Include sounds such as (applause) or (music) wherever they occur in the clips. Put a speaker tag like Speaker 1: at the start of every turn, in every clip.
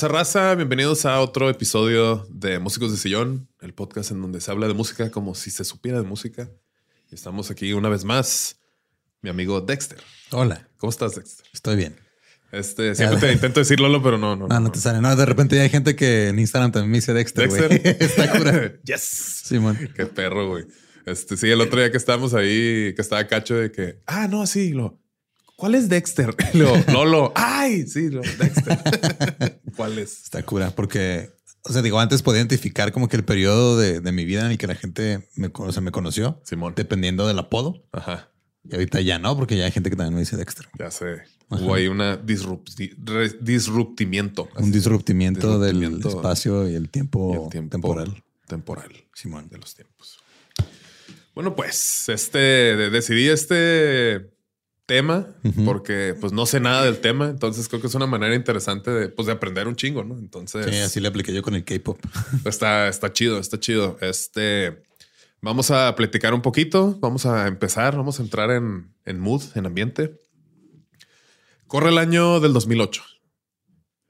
Speaker 1: Raza, bienvenidos a otro episodio de Músicos de Sillón, el podcast en donde se habla de música como si se supiera de música. Y estamos aquí una vez más, mi amigo Dexter.
Speaker 2: Hola.
Speaker 1: ¿Cómo estás, Dexter?
Speaker 2: Estoy bien.
Speaker 1: Este, siempre te intento decir Lolo, pero no,
Speaker 2: no. No, no, te sale. No, de repente hay gente que en Instagram también me dice Dexter. Dexter. (laughs) Está cura. (laughs)
Speaker 1: yes. Simón. Qué perro, güey. Este, sí, el otro día que estábamos ahí, que estaba cacho de que, ah, no, sí, lo, ¿Cuál es Dexter? (laughs) Lolo. Ay, sí, Dexter. (laughs) ¿Cuál es?
Speaker 2: Está cura, porque, o sea, digo, antes podía identificar como que el periodo de, mi vida en el que la gente me, o me conoció, Simón. dependiendo del apodo. Ajá. Y ahorita ya no, porque ya hay gente que también me dice Dexter.
Speaker 1: Ya sé. Hubo ahí una disruptimiento.
Speaker 2: Un disruptimiento, del espacio y el tiempo, temporal.
Speaker 1: Temporal. Simón. De los tiempos. Bueno, pues este decidí este tema, porque pues no sé nada del tema, entonces creo que es una manera interesante de, pues, de aprender un chingo, ¿no? Entonces...
Speaker 2: Sí, así le apliqué yo con el K-Pop. (laughs)
Speaker 1: Está, está chido, está chido. Este, vamos a platicar un poquito, vamos a empezar, vamos a entrar en, en mood, en ambiente. Corre el año del 2008.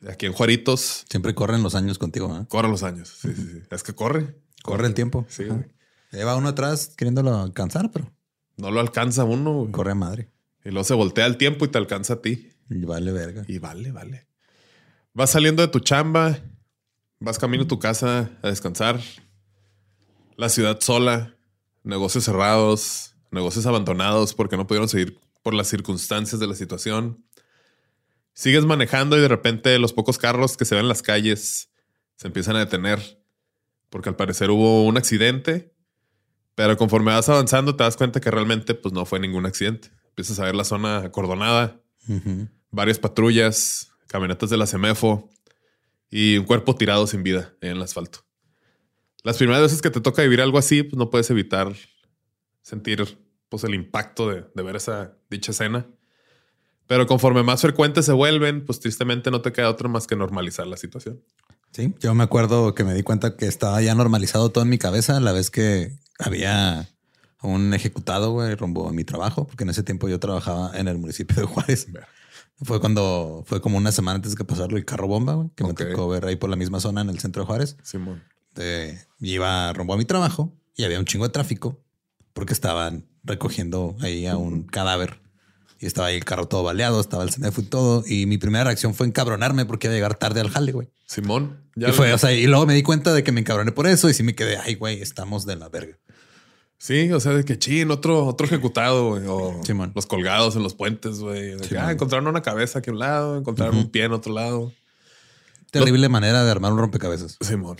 Speaker 1: Aquí en Juaritos.
Speaker 2: Siempre corren los años contigo, ¿eh?
Speaker 1: Corren los años, sí, sí, sí. Es que corre.
Speaker 2: Corre el tiempo. Sí. Lleva uno atrás queriéndolo alcanzar, pero...
Speaker 1: No lo alcanza uno.
Speaker 2: Corre a madre.
Speaker 1: Y luego se voltea el tiempo y te alcanza a ti.
Speaker 2: Y vale verga.
Speaker 1: Y vale, vale. Vas saliendo de tu chamba, vas camino a tu casa a descansar. La ciudad sola, negocios cerrados, negocios abandonados porque no pudieron seguir por las circunstancias de la situación. Sigues manejando y de repente los pocos carros que se ven en las calles se empiezan a detener porque al parecer hubo un accidente, pero conforme vas avanzando te das cuenta que realmente pues no fue ningún accidente. Empiezas a ver la zona acordonada, varias patrullas, camionetas de la CEMEFO y un cuerpo tirado sin vida en el asfalto. Las primeras veces que te toca vivir algo así, pues no puedes evitar sentir pues, el impacto de, ver esa dicha escena. Pero conforme más frecuentes se vuelven, pues tristemente no te queda otra más que normalizar la situación.
Speaker 2: Sí, yo me acuerdo que me di cuenta que estaba ya normalizado todo en mi cabeza la vez que había un ejecutado, güey, rumbo a mi trabajo, porque en ese tiempo yo trabajaba en el municipio de Juárez. Fue cuando fue como una semana antes de que pasarlo el carro bomba, güey, que me tocó ver ahí por la misma zona en el centro de Juárez. Simón. iba rumbo a mi trabajo y había un chingo de tráfico porque estaban recogiendo ahí a un cadáver y estaba ahí el carro todo baleado, estaba el CNF y todo. Y mi primera reacción fue encabronarme porque iba a llegar tarde al jale, güey.
Speaker 1: Simón.
Speaker 2: Ya y fue, o sea, y luego me di cuenta de que me encabroné por eso y sí me quedé, ay, güey, estamos de la verga.
Speaker 1: Sí, o sea, de que chin, otro, otro ejecutado, güey, o los colgados en los puentes, güey. ah, encontraron una cabeza aquí a un lado, encontraron un pie en otro lado.
Speaker 2: Terrible manera de armar un rompecabezas.
Speaker 1: Simón.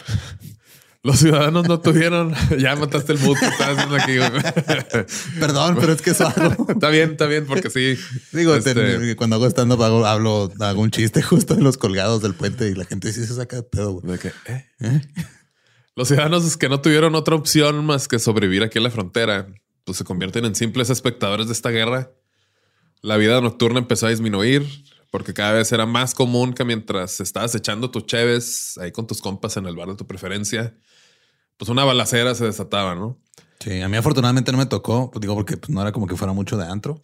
Speaker 1: Los ciudadanos no tuvieron. (laughs) ya mataste el mood que estabas haciendo aquí, güey. (laughs)
Speaker 2: Perdón, pero es que eso (laughs)
Speaker 1: está bien, está bien, porque sí.
Speaker 2: Digo, este... cuando hago stand-up hago, hablo, hago un chiste justo en los colgados del puente y la gente sí se saca de pedo, güey. De que, ¿eh? ¿Eh?
Speaker 1: Los ciudadanos que no tuvieron otra opción más que sobrevivir aquí en la frontera, pues se convierten en simples espectadores de esta guerra. La vida nocturna empezó a disminuir porque cada vez era más común que mientras estabas echando tus cheves ahí con tus compas en el bar de tu preferencia, pues una balacera se desataba, ¿no?
Speaker 2: Sí, a mí afortunadamente no me tocó, pues digo, porque pues, no era como que fuera mucho de antro,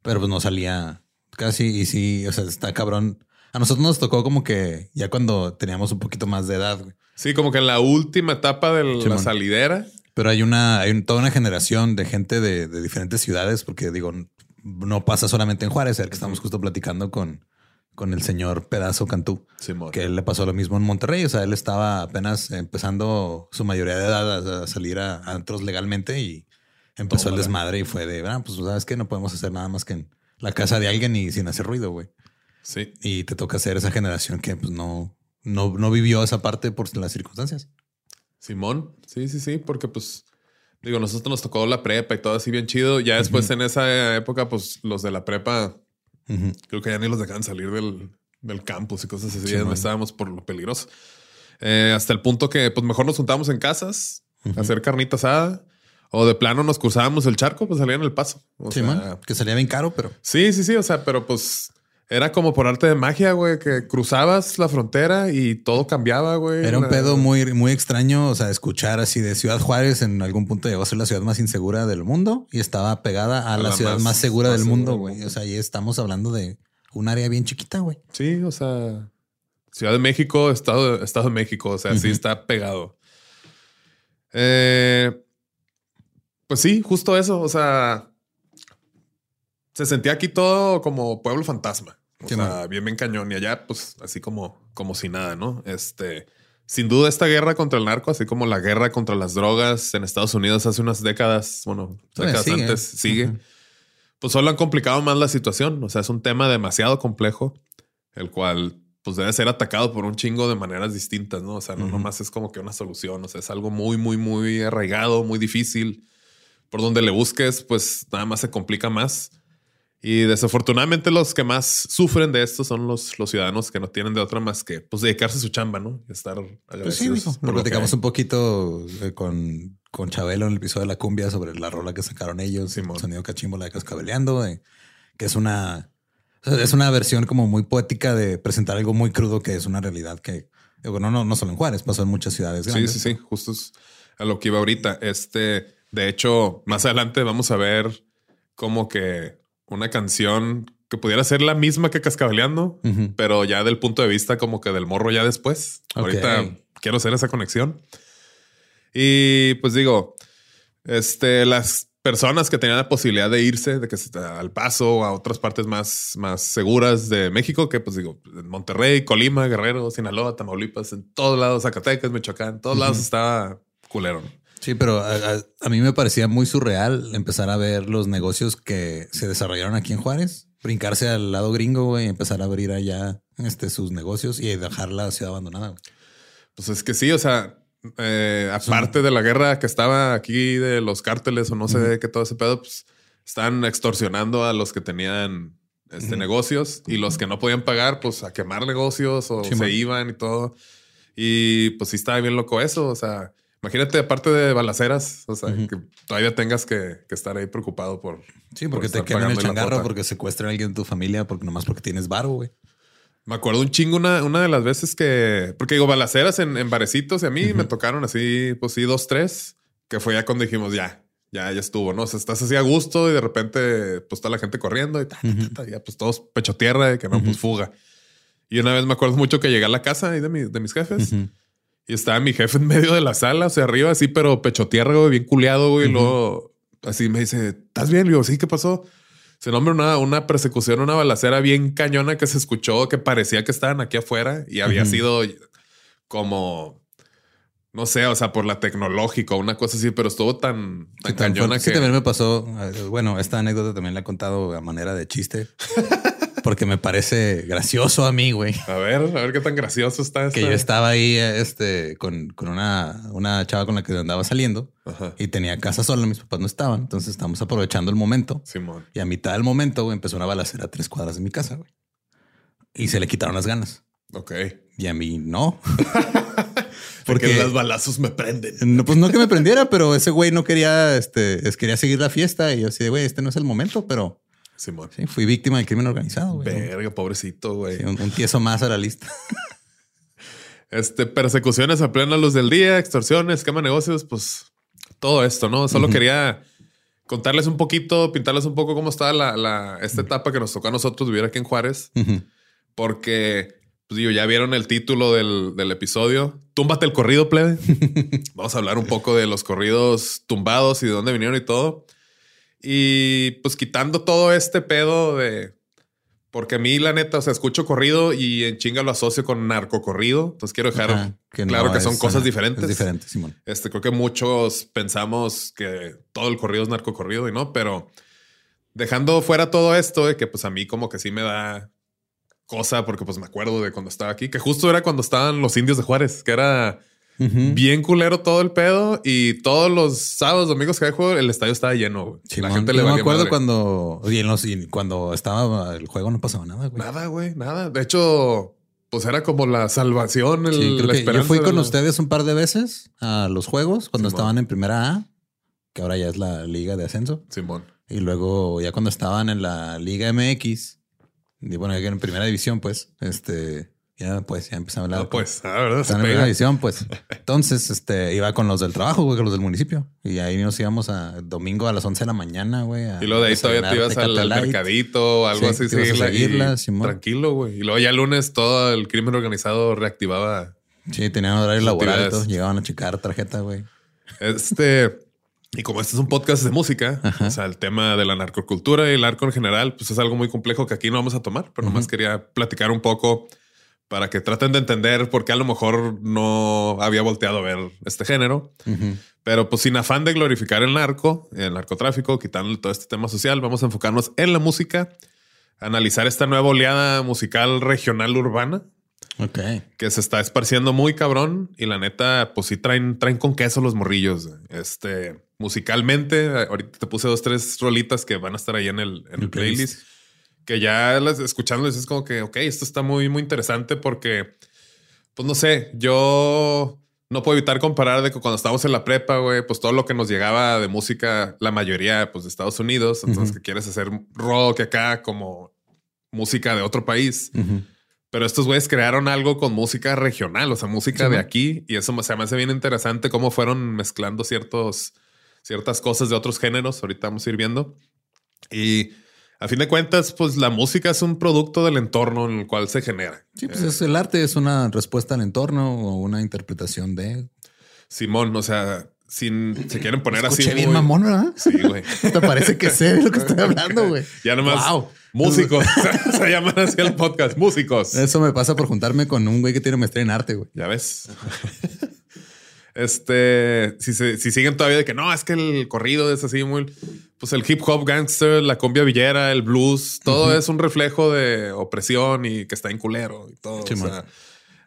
Speaker 2: pero pues no salía casi y sí, o sea, está cabrón. A nosotros nos tocó como que ya cuando teníamos un poquito más de edad, güey.
Speaker 1: Sí, como que en la última etapa de la salidera.
Speaker 2: Pero hay una, hay toda una generación de gente de, diferentes ciudades, porque digo, no pasa solamente en Juárez, el que estamos justo platicando con, con el señor Pedazo Cantú,
Speaker 1: Simón.
Speaker 2: que él le pasó lo mismo en Monterrey. O sea, él estaba apenas empezando su mayoría de edad a, a salir a, a antros legalmente y empezó el
Speaker 1: Tómala.
Speaker 2: desmadre y fue de, ah, pues sabes que no podemos hacer nada más que en la casa de alguien y sin hacer ruido, güey.
Speaker 1: Sí.
Speaker 2: Y te toca ser esa generación que pues no, no, no vivió esa parte por las circunstancias.
Speaker 1: Simón, sí, sí, sí, porque pues digo, nosotros nos tocó la prepa y todo así bien chido. Ya después en esa época, pues los de la prepa, creo que ya ni los dejaban salir del, del campus y cosas así.
Speaker 2: Sí, man.
Speaker 1: estábamos por lo peligroso. Eh, hasta el punto que pues mejor nos juntábamos en casas, a hacer carnita asada. O de plano nos cruzábamos el charco, pues salían el paso. O
Speaker 2: Sí,
Speaker 1: sea,
Speaker 2: man, que salía bien caro, pero
Speaker 1: Sí, sí, sí. O sea, pero pues era como por arte de magia, güey, que cruzabas la frontera y todo cambiaba, güey.
Speaker 2: Era un pedo muy, muy extraño, o sea, escuchar así de Ciudad Juárez en algún punto llegó a ser la ciudad más insegura del mundo y estaba pegada a, la,
Speaker 1: la
Speaker 2: ciudad
Speaker 1: más-
Speaker 2: más, segura
Speaker 1: más
Speaker 2: del mundo, güey. O sea, ahí estamos hablando de un área bien chiquita, güey.
Speaker 1: Sí, o sea, Ciudad de México, Estado, Estado de México, o sea, sí está pegado. Eh, pues sí, justo eso, o sea, se sentía aquí todo como pueblo fantasma, o sea, bien, bien cañón y allá, pues así como, como si nada, ¿no? Este, sin duda esta guerra contra el narco, así como la guerra contra las drogas en Estados Unidos hace unas décadas, bueno, décadas
Speaker 2: sigue.
Speaker 1: antes, sigue pues solo han complicado más la situación. O sea, es un tema demasiado complejo, el cual pues debe ser atacado por un chingo de maneras distintas, ¿no? O sea, no
Speaker 2: Ujú.
Speaker 1: nomás es como que una solución, o sea, es algo muy, muy, muy arraigado, muy difícil. Por donde le busques, pues nada más se complica más. Y desafortunadamente los que más sufren de esto son los, los ciudadanos que no tienen de otra más que pues dedicarse a su chamba, ¿no? Y estar
Speaker 2: Pues sí,
Speaker 1: agradecidos
Speaker 2: mijo.
Speaker 1: por
Speaker 2: Lo
Speaker 1: que
Speaker 2: platicamos un poquito eh, con, con Chabelo en el episodio de la cumbia sobre la rola que sacaron ellos,
Speaker 1: Simón.
Speaker 2: sonido cachimbo, la de cascabeleando, que es una, es una versión como muy poética de presentar algo muy crudo que es una realidad que, bueno, no, no solo en Juárez, pasó en muchas ciudades
Speaker 1: Sí, sí, sí, justo es a lo que iba ahorita. Este, de hecho, más adelante vamos a ver como que una canción que pudiera ser la misma que Cascabeleando, pero ya del punto de vista como que del morro ya después. Ahorita quiero hacer esa conexión. Y pues digo, este, las personas que tenían la posibilidad de irse de que se- al paso a otras partes más, más seguras de México, que pues digo, en Monterrey, Colima, Guerrero, Sinaloa, Tamaulipas, en todos lados, Zacatecas, Michoacán, en todos lados estaba culero.
Speaker 2: Sí, pero a, a- a mí me parecía muy surreal empezar a ver los negocios que se desarrollaron aquí en Juárez, brincarse al lado gringo, güey, y empezar a abrir allá este, sus negocios y dejar la ciudad abandonada. güey.
Speaker 1: Pues es que sí, o sea, eh, aparte de la guerra que estaba aquí de los cárteles o no sé qué todo ese pedo, pues están extorsionando a los que tenían este, negocios y los que no podían pagar, pues a quemar negocios o
Speaker 2: Sí,
Speaker 1: se
Speaker 2: man.
Speaker 1: iban y todo. Y pues sí estaba bien loco eso, o sea, imagínate aparte de balaceras, o sea, que todavía tengas que, que estar ahí preocupado por...
Speaker 2: Sí,
Speaker 1: por
Speaker 2: porque te
Speaker 1: estar
Speaker 2: queman el changarro, porque secuestran a alguien de tu familia, porque nomás porque tienes varo, güey.
Speaker 1: Me acuerdo un chingo una, una de las veces que, porque digo, balaceras en, en barecitos y a mí me tocaron así, pues sí, dos, tres, que fue ya cuando dijimos ya, ya, ya estuvo, ¿no? O sea, estás así a gusto y de repente, pues está la gente corriendo y ta, ta, ta, ya, pues todos pecho tierra y que no, pues fuga. Y una vez me acuerdo mucho que llegué a la casa ahí de, mi- de mis jefes. Y estaba mi jefe en medio de la sala, o sea, arriba así, pero pecho tierra, güey, bien culeado, güey. Y luego así me dice, ¿estás bien? Le digo, sí, ¿qué pasó? Se nombra una, una persecución, una balacera bien cañona que se escuchó, que parecía que estaban aquí afuera y había sido como, no sé, o sea, por la tecnológica, una cosa así, pero estuvo tan, tan
Speaker 2: Sí,
Speaker 1: cañona
Speaker 2: fuerte. Sí,
Speaker 1: que...
Speaker 2: también me pasó. eh, Bueno, esta anécdota también la he contado a manera de chiste, (laughs) porque me parece gracioso a mí, güey.
Speaker 1: A ver, a ver qué tan gracioso está
Speaker 2: Que yo estaba ahí este, con, con una, una chava con la que andaba saliendo
Speaker 1: Ajá.
Speaker 2: y tenía casa sola, mis papás no estaban. Entonces estábamos aprovechando el momento.
Speaker 1: Simón.
Speaker 2: Y a mitad del momento güey, empezó una balacera a tres cuadras de mi casa. güey. Y se le quitaron las ganas.
Speaker 1: Ok.
Speaker 2: Y a mí no. (laughs)
Speaker 1: Porque
Speaker 2: Porque
Speaker 1: los balazos me prenden.
Speaker 2: no, pues no que me prendiera, pero ese güey no quería, este, es- quería seguir la fiesta. Y yo así de, güey, este no es el momento, pero
Speaker 1: Simón.
Speaker 2: sí, fui víctima del crimen organizado. güey.
Speaker 1: Verga, pobrecito, güey.
Speaker 2: Sí, un, un tieso más a la lista. (laughs)
Speaker 1: Este, persecuciones a plena luz del día, extorsiones, quema negocios, pues todo esto, ¿no? Solo quería contarles un poquito, pintarles un poco cómo estaba la, la- esta etapa que nos tocó a nosotros vivir aquí en Juárez, porque, pues digo, ya vieron el título del, del episodio. Túmbate el corrido, plebe. (laughs) Vamos a hablar un poco de los corridos tumbados y de dónde vinieron y todo. Y pues quitando todo este pedo de. Porque a mí, la neta, o sea, escucho corrido y en chinga lo asocio con narco corrido. Entonces quiero dejar
Speaker 2: Ajá, que
Speaker 1: claro
Speaker 2: no
Speaker 1: que son
Speaker 2: es,
Speaker 1: cosas diferentes.
Speaker 2: Es diferente, Simón.
Speaker 1: Este, creo que muchos pensamos que todo el corrido es narco corrido y no, pero dejando fuera todo esto, de que pues a mí como que sí me da cosa porque pues me acuerdo de cuando estaba aquí, que justo era cuando estaban los indios de Juárez, que era Bien culero todo el pedo y todos los sábados, domingos que había juego, el estadio estaba lleno. güey.
Speaker 2: Simón,
Speaker 1: La gente
Speaker 2: yo
Speaker 1: le
Speaker 2: me
Speaker 1: valía
Speaker 2: acuerdo
Speaker 1: madre.
Speaker 2: cuando, y en los, y cuando estaba el juego no pasaba nada, güey.
Speaker 1: Nada, güey, nada. De hecho, pues era como la salvación, el,
Speaker 2: Sí, creo
Speaker 1: la
Speaker 2: que yo fui con
Speaker 1: la-
Speaker 2: ustedes un par de veces a los juegos cuando
Speaker 1: Simón.
Speaker 2: estaban en primera A, que ahora ya es la liga de ascenso.
Speaker 1: Simón.
Speaker 2: Y luego ya cuando estaban en la liga MX, y bueno, en primera división, pues, este, ya pues, ya empezamos a hablar.
Speaker 1: No, pues, ah, ¿verdad? Se
Speaker 2: Estaban en
Speaker 1: pega.
Speaker 2: división, pues. Entonces, este, iba con los del trabajo, güey, con los del municipio. Y ahí nos íbamos a domingo a las 11 de la mañana, güey.
Speaker 1: Y luego de ahí todavía te ibas al, al mercadito o algo
Speaker 2: Sí,
Speaker 1: así.
Speaker 2: te ibas a
Speaker 1: seguirla y tranquilo, güey. Y luego ya el lunes todo el crimen organizado reactivaba.
Speaker 2: Sí, tenían horario laboral y todo. Llegaban a checar tarjeta, güey.
Speaker 1: Este, y como este es un podcast de música, o sea, el tema de la narcocultura y el narco en general, pues es algo muy complejo que aquí no vamos a tomar, pero nomás quería platicar un poco para que traten de entender por qué a lo mejor no había volteado a ver este género. Pero pues sin afán de glorificar el narco, el narcotráfico, quitándole todo este tema social, vamos a enfocarnos en la música, analizar esta nueva oleada musical regional urbana
Speaker 2: Ok.
Speaker 1: que se está esparciendo muy cabrón y la neta, pues sí traen, traen con queso los morrillos. Este, musicalmente, ahorita te puse dos, tres rolitas que van a estar ahí en el, en el
Speaker 2: El playlist.
Speaker 1: playlist, que ya las escuchándoles es como que, ok, esto está muy, muy interesante porque, pues no sé, yo no puedo evitar comparar de que cuando estábamos en la prepa, güey, pues todo lo que nos llegaba de música, la mayoría, pues de Estados Unidos, entonces que quieres hacer rock acá como música de otro país. Pero estos güeyes crearon algo con música regional, o sea, música
Speaker 2: Sí,
Speaker 1: de aquí. Y eso se me hace bien interesante cómo fueron mezclando ciertos, ciertas cosas de otros géneros. Ahorita vamos a ir viendo. Y a fin de cuentas, pues la música es un producto del entorno en el cual se genera.
Speaker 2: Sí, pues es el arte es una respuesta al entorno o una interpretación de.
Speaker 1: Simón, o sea, sin se quieren poner así.
Speaker 2: Escuché bien
Speaker 1: muy-
Speaker 2: mamón, ¿verdad?
Speaker 1: Sí, güey. (laughs)
Speaker 2: Te parece que sé de lo que estoy hablando, güey.
Speaker 1: Ya nomás
Speaker 2: Wow.
Speaker 1: músicos. (laughs) se llaman así el podcast. Músicos.
Speaker 2: Eso me pasa por juntarme con un güey que tiene maestría en arte, güey.
Speaker 1: Ya ves. (laughs) este, si, se- si siguen todavía de que no, es que el corrido es así muy, pues el hip hop gangster, la cumbia villera, el blues, todo es un reflejo de opresión y que está en culero y todo.
Speaker 2: Sí,
Speaker 1: o sea,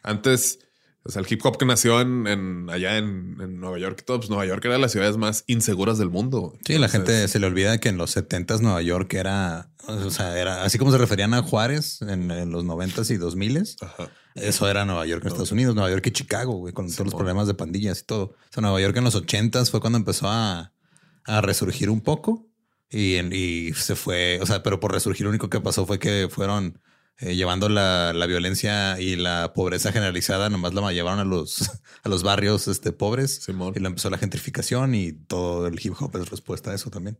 Speaker 1: antes, o sea, el hip hop que nació en, en- allá en, en Nueva York y todo, pues Nueva York era de las ciudades más inseguras del mundo.
Speaker 2: Sí, la gente se le olvida que en los 70s Nueva York era, o sea, era así como se referían a Juárez en, en los 90s y 2000s.
Speaker 1: Ajá.
Speaker 2: Eso era Nueva York en Estados Unidos, Nueva York y Chicago, güey, con todos los problemas de pandillas y todo. O sea, Nueva York en los 80s fue cuando empezó a, a resurgir un poco y, en- y se fue, o sea, pero por resurgir lo único que pasó fue que fueron eh, llevando la, la violencia y la pobreza generalizada, nomás la llevaron a los, (laughs) a los barrios este, pobres
Speaker 1: Simón.
Speaker 2: y lo empezó la gentrificación y todo el hip hop es respuesta a eso también.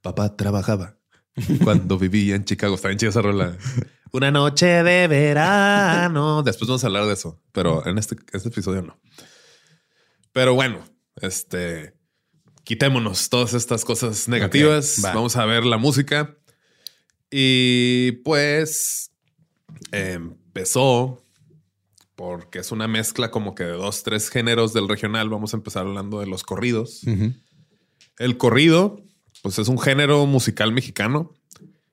Speaker 1: Papá trabajaba (laughs) cuando vivía en Chicago. Está bien chida esa rola. Una noche de verano. Después vamos a hablar de eso, pero en este, este episodio no. Pero bueno, este quitémonos todas estas cosas negativas.
Speaker 2: va.
Speaker 1: Vamos a ver la música. Y pues empezó porque es una mezcla como que de dos, tres géneros del regional. Vamos a empezar hablando de los corridos. El corrido, pues es un género musical mexicano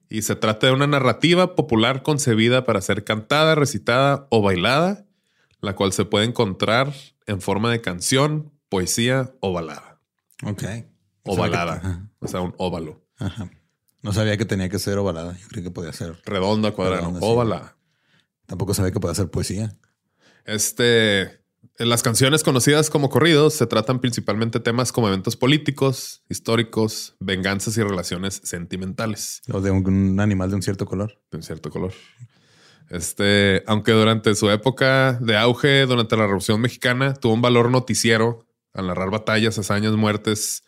Speaker 1: y se trata de una narrativa popular concebida para ser cantada, recitada o bailada, la cual se puede encontrar en forma de canción, poesía o balada.
Speaker 2: Ok.
Speaker 1: O
Speaker 2: que-
Speaker 1: balada, o sea, un óvalo,
Speaker 2: Ajá. No sabía que tenía que ser ovalada. Yo creí que podía ser.
Speaker 1: redonda, cuadrada,
Speaker 2: sí.
Speaker 1: óvala.
Speaker 2: Tampoco sabía que podía ser poesía.
Speaker 1: Este, las canciones conocidas como corridos se tratan principalmente temas como eventos políticos, históricos, venganzas y relaciones sentimentales.
Speaker 2: O de un, un animal de un cierto color.
Speaker 1: de un cierto color. Este, aunque durante su época de auge, durante la Revolución Mexicana, tuvo un valor noticiero al narrar batallas, hazañas, muertes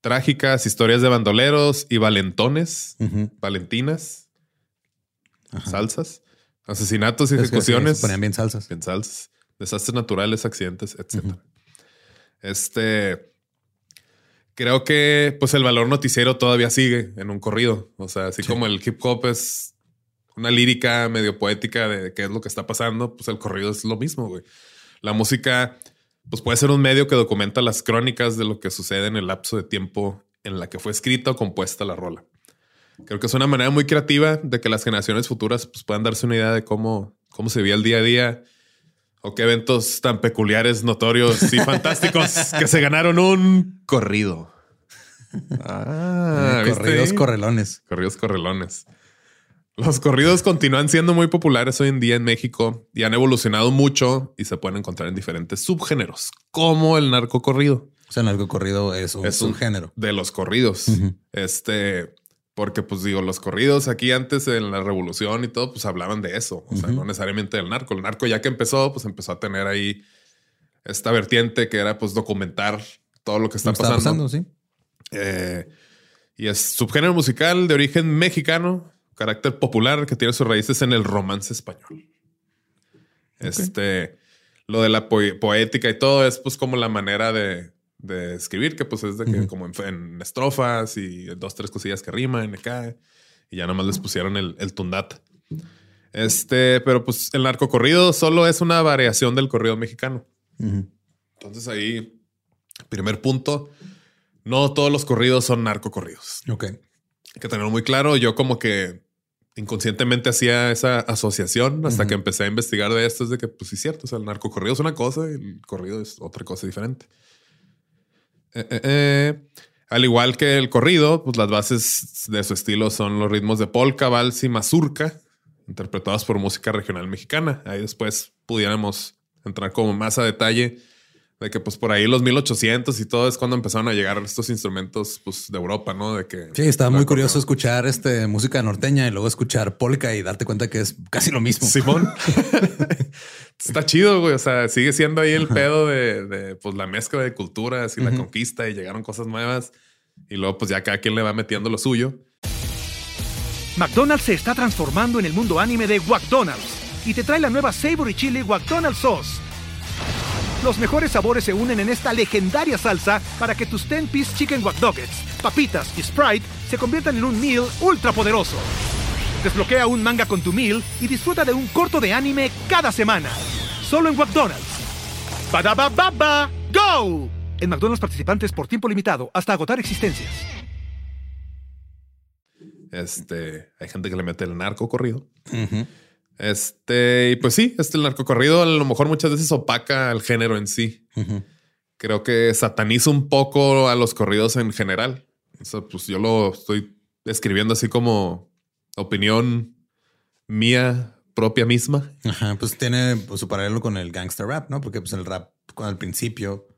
Speaker 1: trágicas, historias de bandoleros y valentones, valentinas,
Speaker 2: Ajá.
Speaker 1: salsas, asesinatos y
Speaker 2: Es que sí,
Speaker 1: ejecuciones,
Speaker 2: ponían bien salsas.
Speaker 1: bien salsas, desastres naturales, accidentes, etc. Este, creo que pues el valor noticiero todavía sigue en un corrido. O sea, así como el hip hop es una lírica medio poética de qué es lo que está pasando, pues el corrido es lo mismo, güey. La música, pues puede ser un medio que documenta las crónicas de lo que sucede en el lapso de tiempo en la que fue escrita o compuesta la rola. Creo que es una manera muy creativa de que las generaciones futuras pues, puedan darse una idea de cómo, cómo se vivía el día a día o qué eventos tan peculiares, notorios y fantásticos (laughs) que se ganaron un corrido.
Speaker 2: Ah, corridos correlones.
Speaker 1: Corridos correlones. Los corridos continúan siendo muy populares hoy en día en México y han evolucionado mucho y se pueden encontrar en diferentes subgéneros, como el narco corrido.
Speaker 2: O sea, el narco corrido es un subgénero
Speaker 1: de los corridos. Este, porque pues digo, los corridos aquí antes en la revolución y todo, pues hablaban de eso. O sea, no necesariamente del narco. El narco ya que empezó, pues empezó a tener ahí esta vertiente que era pues documentar todo lo que está, pasando. pasando sí. Eh, y es subgénero musical de origen mexicano, carácter popular que tiene sus raíces en el romance español. Este, lo de la poética y todo es pues como la manera de, escribir, que pues es de que como en, estrofas y dos, tres cosillas que riman acá. Y ya nomás les pusieron el, el tundat. Este, pero pues el narco corrido solo es una variación del corrido mexicano. Entonces ahí, primer punto, no todos los corridos son narcocorridos.
Speaker 2: Ok.
Speaker 1: Hay que tenerlo muy claro. Yo como que inconscientemente hacía esa asociación hasta que empecé a investigar de esto. Es de que, pues sí, es cierto. O sea, el narcocorrido es una cosa y el corrido es otra cosa diferente. Eh, eh, eh. Al igual que el corrido, pues las bases de su estilo son los ritmos de polka, vals y mazurca, interpretados por música regional mexicana. Ahí después pudiéramos entrar como más a detalle de que pues por ahí los 1800 y todo es cuando empezaron a llegar estos instrumentos pues de Europa, ¿no? De que
Speaker 2: Sí, estaba muy curioso escuchar este música norteña y luego escuchar polka y darte cuenta que es casi lo mismo.
Speaker 1: Simón. (laughs) Está chido, güey. O sea, sigue siendo ahí el pedo de, pues la mezcla de culturas y la conquista y llegaron cosas nuevas y luego pues ya cada quien le va metiendo lo suyo.
Speaker 3: McDonald's se está transformando en el mundo anime de McDonald's y te trae la nueva Savory Chili McDonald's Sauce los mejores sabores se unen en esta legendaria salsa para que tus 10-piece chicken wack papitas y Sprite se conviertan en un meal ultra poderoso. Desbloquea un manga con tu meal y disfruta de un corto de anime cada semana. Solo en McDonald's. baba ¡Go! En McDonald's participantes por tiempo limitado hasta agotar existencias.
Speaker 1: Este, hay gente que le mete el narco corrido. Este, y pues sí, este el narcocorrido a lo mejor muchas veces opaca al género en sí. Creo que sataniza un poco a los corridos en general. Eso, pues yo lo estoy escribiendo así como opinión mía propia misma.
Speaker 2: Ajá, pues tiene pues, su paralelo con el gangster rap, ¿no? Porque pues el rap al principio,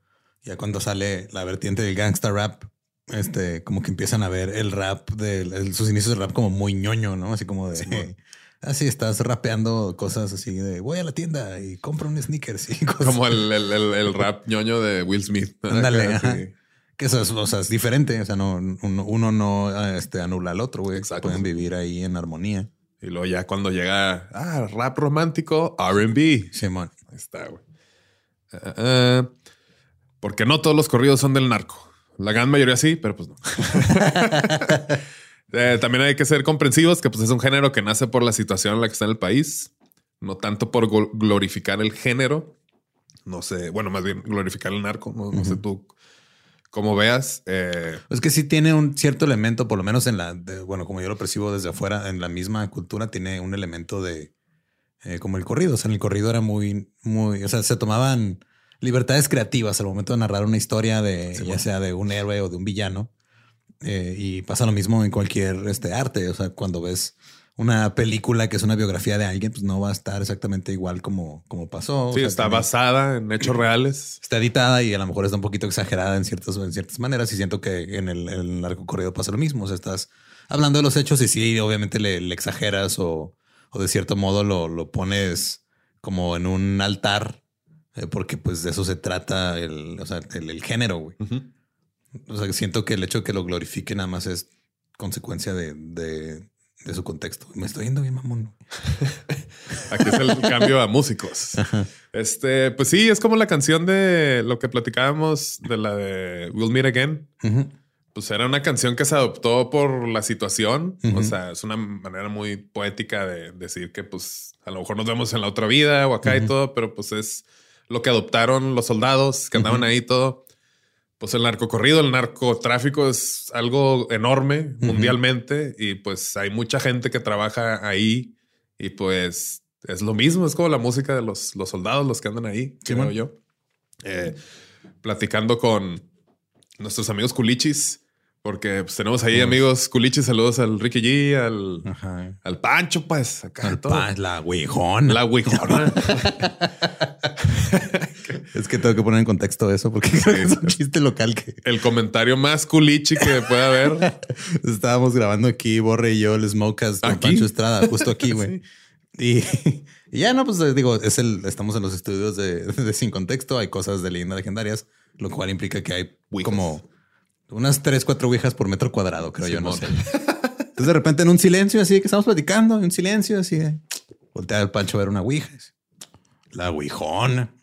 Speaker 2: ya cuando sale la vertiente del gangster rap, este, como que empiezan a ver el rap de sus inicios del rap como muy ñoño, ¿no? Así como de Así estás rapeando cosas así de voy a la tienda y compro un sneakers (laughs) y cosas.
Speaker 1: Como el, rap ñoño de Will Smith. (laughs)
Speaker 2: Ándale. Que eso es, o sea, es diferente. O sea, no, uno, no este, anula al otro, güey. Pueden vivir ahí en armonía.
Speaker 1: Y luego ya cuando llega, ah, rap romántico, RB.
Speaker 2: Simón.
Speaker 1: Ahí está, güey. Eh, eh, porque no todos los corridos son del narco. La gran mayoría sí, pero pues no. (laughs) Eh, también hay que ser comprensivos que pues, es un género que nace por la situación en la que está en el país, no tanto por glorificar el género. No sé, bueno, más bien glorificar el narco. No, sé tú cómo veas. Eh,
Speaker 2: es que sí tiene un cierto elemento, por lo menos en la, bueno, como yo lo percibo desde afuera, en la misma cultura tiene un elemento de eh, como el corrido. O sea, en el corrido era muy, muy, o sea, se tomaban libertades creativas al momento de narrar una historia de, ya sea de un héroe o de un villano eh, y pasa lo mismo en cualquier este, arte. O sea, cuando ves una película que es una biografía de alguien, pues no va a estar exactamente igual como, como pasó.
Speaker 1: Sí, está basada en hechos reales.
Speaker 2: Está editada y a lo mejor está un poquito exagerada en ciertas, en ciertas maneras. Y siento que en el, el largo corrido pasa lo mismo. O sea, estás hablando de los hechos y sí, obviamente le, exageras o, o, de cierto modo lo, lo, pones como en un altar, eh, porque pues de eso se trata el, o sea, el, género, güey. O sea, siento que el hecho de que lo glorifique nada más es consecuencia de, de, su contexto. Me estoy yendo bien, mamón. (laughs)
Speaker 1: Aquí es el cambio a músicos. Este, pues sí, es como la canción de lo que platicábamos de la de We'll Meet Again. Pues era una canción que se adoptó por la situación. O sea, es una manera muy poética de decir que pues a lo mejor nos vemos en la otra vida o acá y todo, pero pues es lo que adoptaron los soldados que andaban ahí y todo. Pues el narcocorrido, el narcotráfico es algo enorme mundialmente y pues hay mucha gente que trabaja ahí y pues es lo mismo, es como la música de los, los soldados, los que andan ahí, creo yo. Eh, platicando con nuestros amigos culichis, porque pues, tenemos ahí amigos culichis, saludos al Ricky G, al, al Pancho, pues acá. todo.
Speaker 2: la huijona.
Speaker 1: La huijona. (laughs) (laughs)
Speaker 2: es que tengo que poner en contexto eso porque (laughs) es un chiste local que
Speaker 1: el comentario más culichi que pueda haber. (laughs)
Speaker 2: Estábamos grabando aquí, Borre y yo, el Smokecast con Pancho Estrada, justo aquí, (laughs) güey. Y, ya no, pues digo, es el, estamos en los estudios de, Sin Contexto, hay cosas de leyendas legendarias, lo cual implica que hay como unas tres, cuatro ouijas por metro cuadrado, creo yo, no sé. Entonces de repente en un silencio así que estamos platicando, en un silencio así de voltea el Pancho a ver una ouija. La ouijona.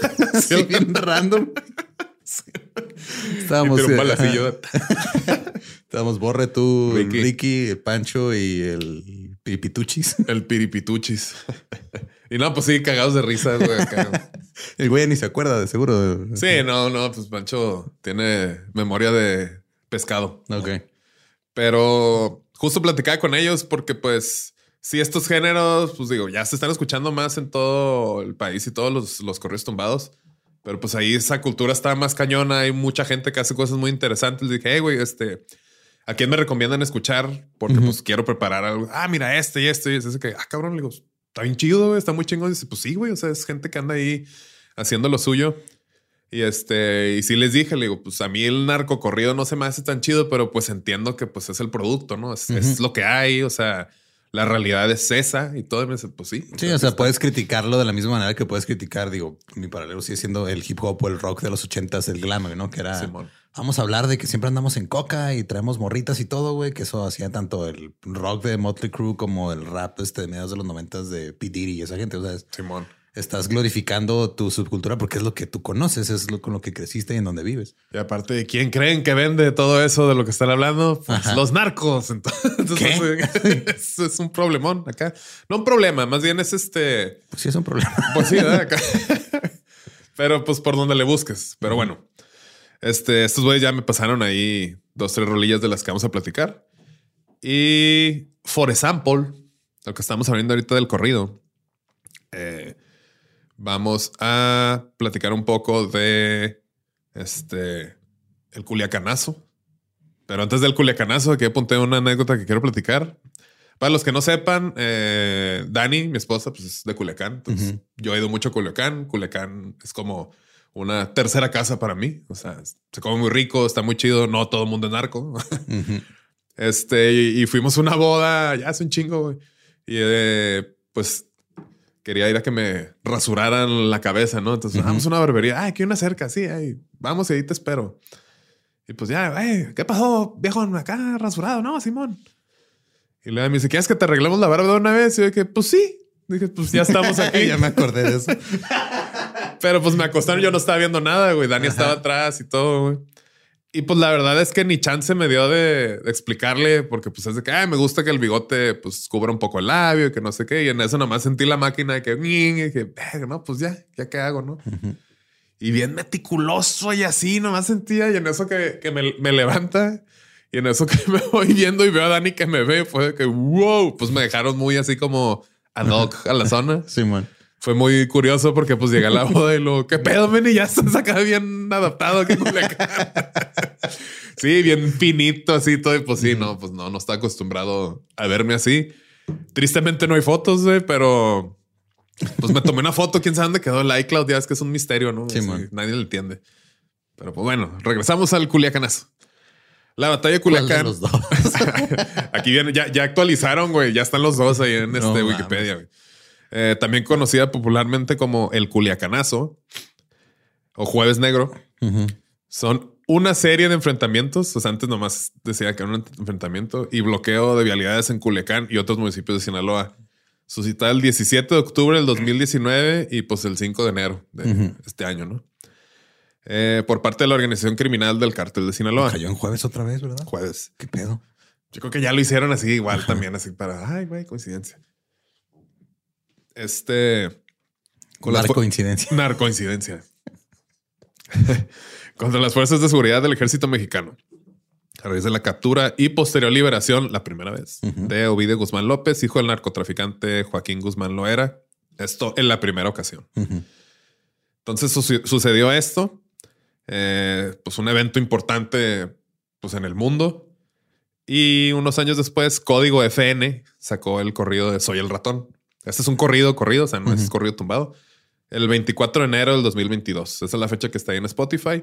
Speaker 2: (laughs) sí, bien random. Estábamos. Eh, (laughs) Estábamos Borre, tú, Ricky. el Pancho y el Piripituchis.
Speaker 1: El Piripituchis. y no, pues sí, cagados de risa, güey.
Speaker 2: el güey ni se acuerda, de seguro.
Speaker 1: Sí, no, no, pues Pancho tiene memoria de pescado.
Speaker 2: Ok.
Speaker 1: Pero justo platicaba con ellos porque, pues, si estos géneros, pues digo, ya se están escuchando más en todo el país y todos los, los correos tumbados. Pero pues ahí esa cultura está más cañona. Hay mucha gente que hace cosas muy interesantes. Le dije, hey, güey, este, ¿a quién me recomiendan escuchar? Porque pues quiero preparar algo. Ah, mira, este y este. Y ese que, ah, cabrón, le digo, está bien chido, güey, está muy chingón. Y dice, pues sí, güey, o sea, es gente que anda ahí haciendo lo suyo. Y este, y sí les dije, le digo, pues a mí el narco corrido no se me hace tan chido, pero pues entiendo que pues es el producto, ¿no? Es, es lo que hay, o sea, la realidad es esa y todo. pues sí.
Speaker 2: Sí, o sea, puedes criticarlo de la misma manera que puedes criticar, digo, mi paralelo sigue siendo el hip hop o el rock de los ochentas, el glam, ¿no? Que era, vamos a hablar de que siempre andamos en coca y traemos morritas y todo, güey, que eso hacía tanto el rock de Motley Crue como el rap este de mediados de los noventas de P. Diddy y esa gente, o sea,
Speaker 1: Simón
Speaker 2: estás glorificando tu subcultura porque es lo que tú conoces, es lo con lo que creciste y en donde vives.
Speaker 1: Y aparte, ¿quién creen que vende todo eso de lo que están hablando? Pues los narcos. (laughs) Entonces, (laughs) Es, un problemón acá. No un problema, más bien es este.
Speaker 2: Pues sí, es un problema.
Speaker 1: Pues sí, acá. (laughs) Pero pues por donde le busques. Pero bueno, este, estos güeyes ya me pasaron ahí dos, tres rolillas de las que vamos a platicar. Y for example, lo que estamos hablando ahorita del corrido. Vamos a platicar un poco de este el culiacanazo. Pero antes del culiacanazo, aquí apunté una anécdota que quiero platicar. Para los que no sepan, eh, Dani, mi esposa, pues es de Culiacán. Entonces, yo he ido mucho a Culiacán. Culiacán es como una tercera casa para mí. O sea, se come muy rico, está muy chido. No todo el mundo es narco. (laughs) Este, y, fuimos a una boda, ya hace un chingo. Y eh, pues quería ir a que me rasuraran la cabeza, ¿no? Entonces, vamos a una barbería. Ay, aquí una cerca, sí, ay, vamos y ahí te espero. Y pues ya, ay, ¿qué pasó, viejo? Acá rasurado, ¿no, Simón? Y luego me dice, ¿quieres que te arreglemos la barba de una vez? Y yo dije, pues sí. Dije, pues ya estamos (laughs) aquí.
Speaker 2: ya me acordé de eso.
Speaker 1: Pero pues me acostaron, yo no estaba viendo nada, güey. Dani estaba atrás y todo, güey. Y pues la verdad es que ni chance me dio de, explicarle, porque pues es de que me gusta que el bigote pues cubra un poco el labio y que no sé qué. Y en eso nomás sentí la máquina de que, y que no, pues ya, ya qué hago, ¿no? Y bien meticuloso y así, nomás sentía. Y en eso que, que me, me, levanta y en eso (laughs) que me voy viendo y veo a Dani que me ve, fue de que wow, pues me dejaron muy así como ad hoc a la zona. (laughs)
Speaker 2: Sí, man
Speaker 1: fue muy curioso porque pues llega la boda y lo, ¿qué pedo, men? Y ya estás acá bien adaptado. (laughs) sí, bien finito así todo. Y pues sí, no, pues no, no está acostumbrado a verme así. Tristemente no hay fotos, güey, pero pues me tomé una foto. Quién sabe dónde quedó el iCloud. Ya es que es un misterio, ¿no? Sí, nadie lo entiende. Pero pues bueno, regresamos al Culiacanazo. La batalla de Culiacán. Los dos? (laughs) Aquí viene, ya, ya actualizaron, güey. Ya están los dos ahí en este Wikipedia, güey. Eh, también conocida popularmente como el Culiacanazo o Jueves Negro. Son una serie de enfrentamientos. O sea, antes nomás decía que era un enfrentamiento y bloqueo de vialidades en Culiacán y otros municipios de Sinaloa. suscitada el 17 de octubre del 2019 y pues el 5 de enero de este año, ¿no? Eh, por parte de la organización criminal del cártel de Sinaloa.
Speaker 2: Cayó en jueves otra vez, ¿verdad?
Speaker 1: Jueves.
Speaker 2: ¿Qué pedo?
Speaker 1: Yo creo que ya lo hicieron así igual también, así para, ay, güey, coincidencia. Este...
Speaker 2: Con la coincidencia.
Speaker 1: Narcoincidencia. (laughs) Contra las fuerzas de seguridad del ejército mexicano. A raíz de la captura y posterior liberación, la primera vez, de Ovidio Guzmán López, hijo del narcotraficante Joaquín Guzmán Loera. Esto en la primera ocasión. Entonces sucedió esto. Eh, pues un evento importante pues, en el mundo. Y unos años después, Código FN sacó el corrido de Soy el ratón. Este es un corrido, corrido, o sea, no es corrido tumbado. El 24 de enero del 2022. Esa es la fecha que está ahí en Spotify.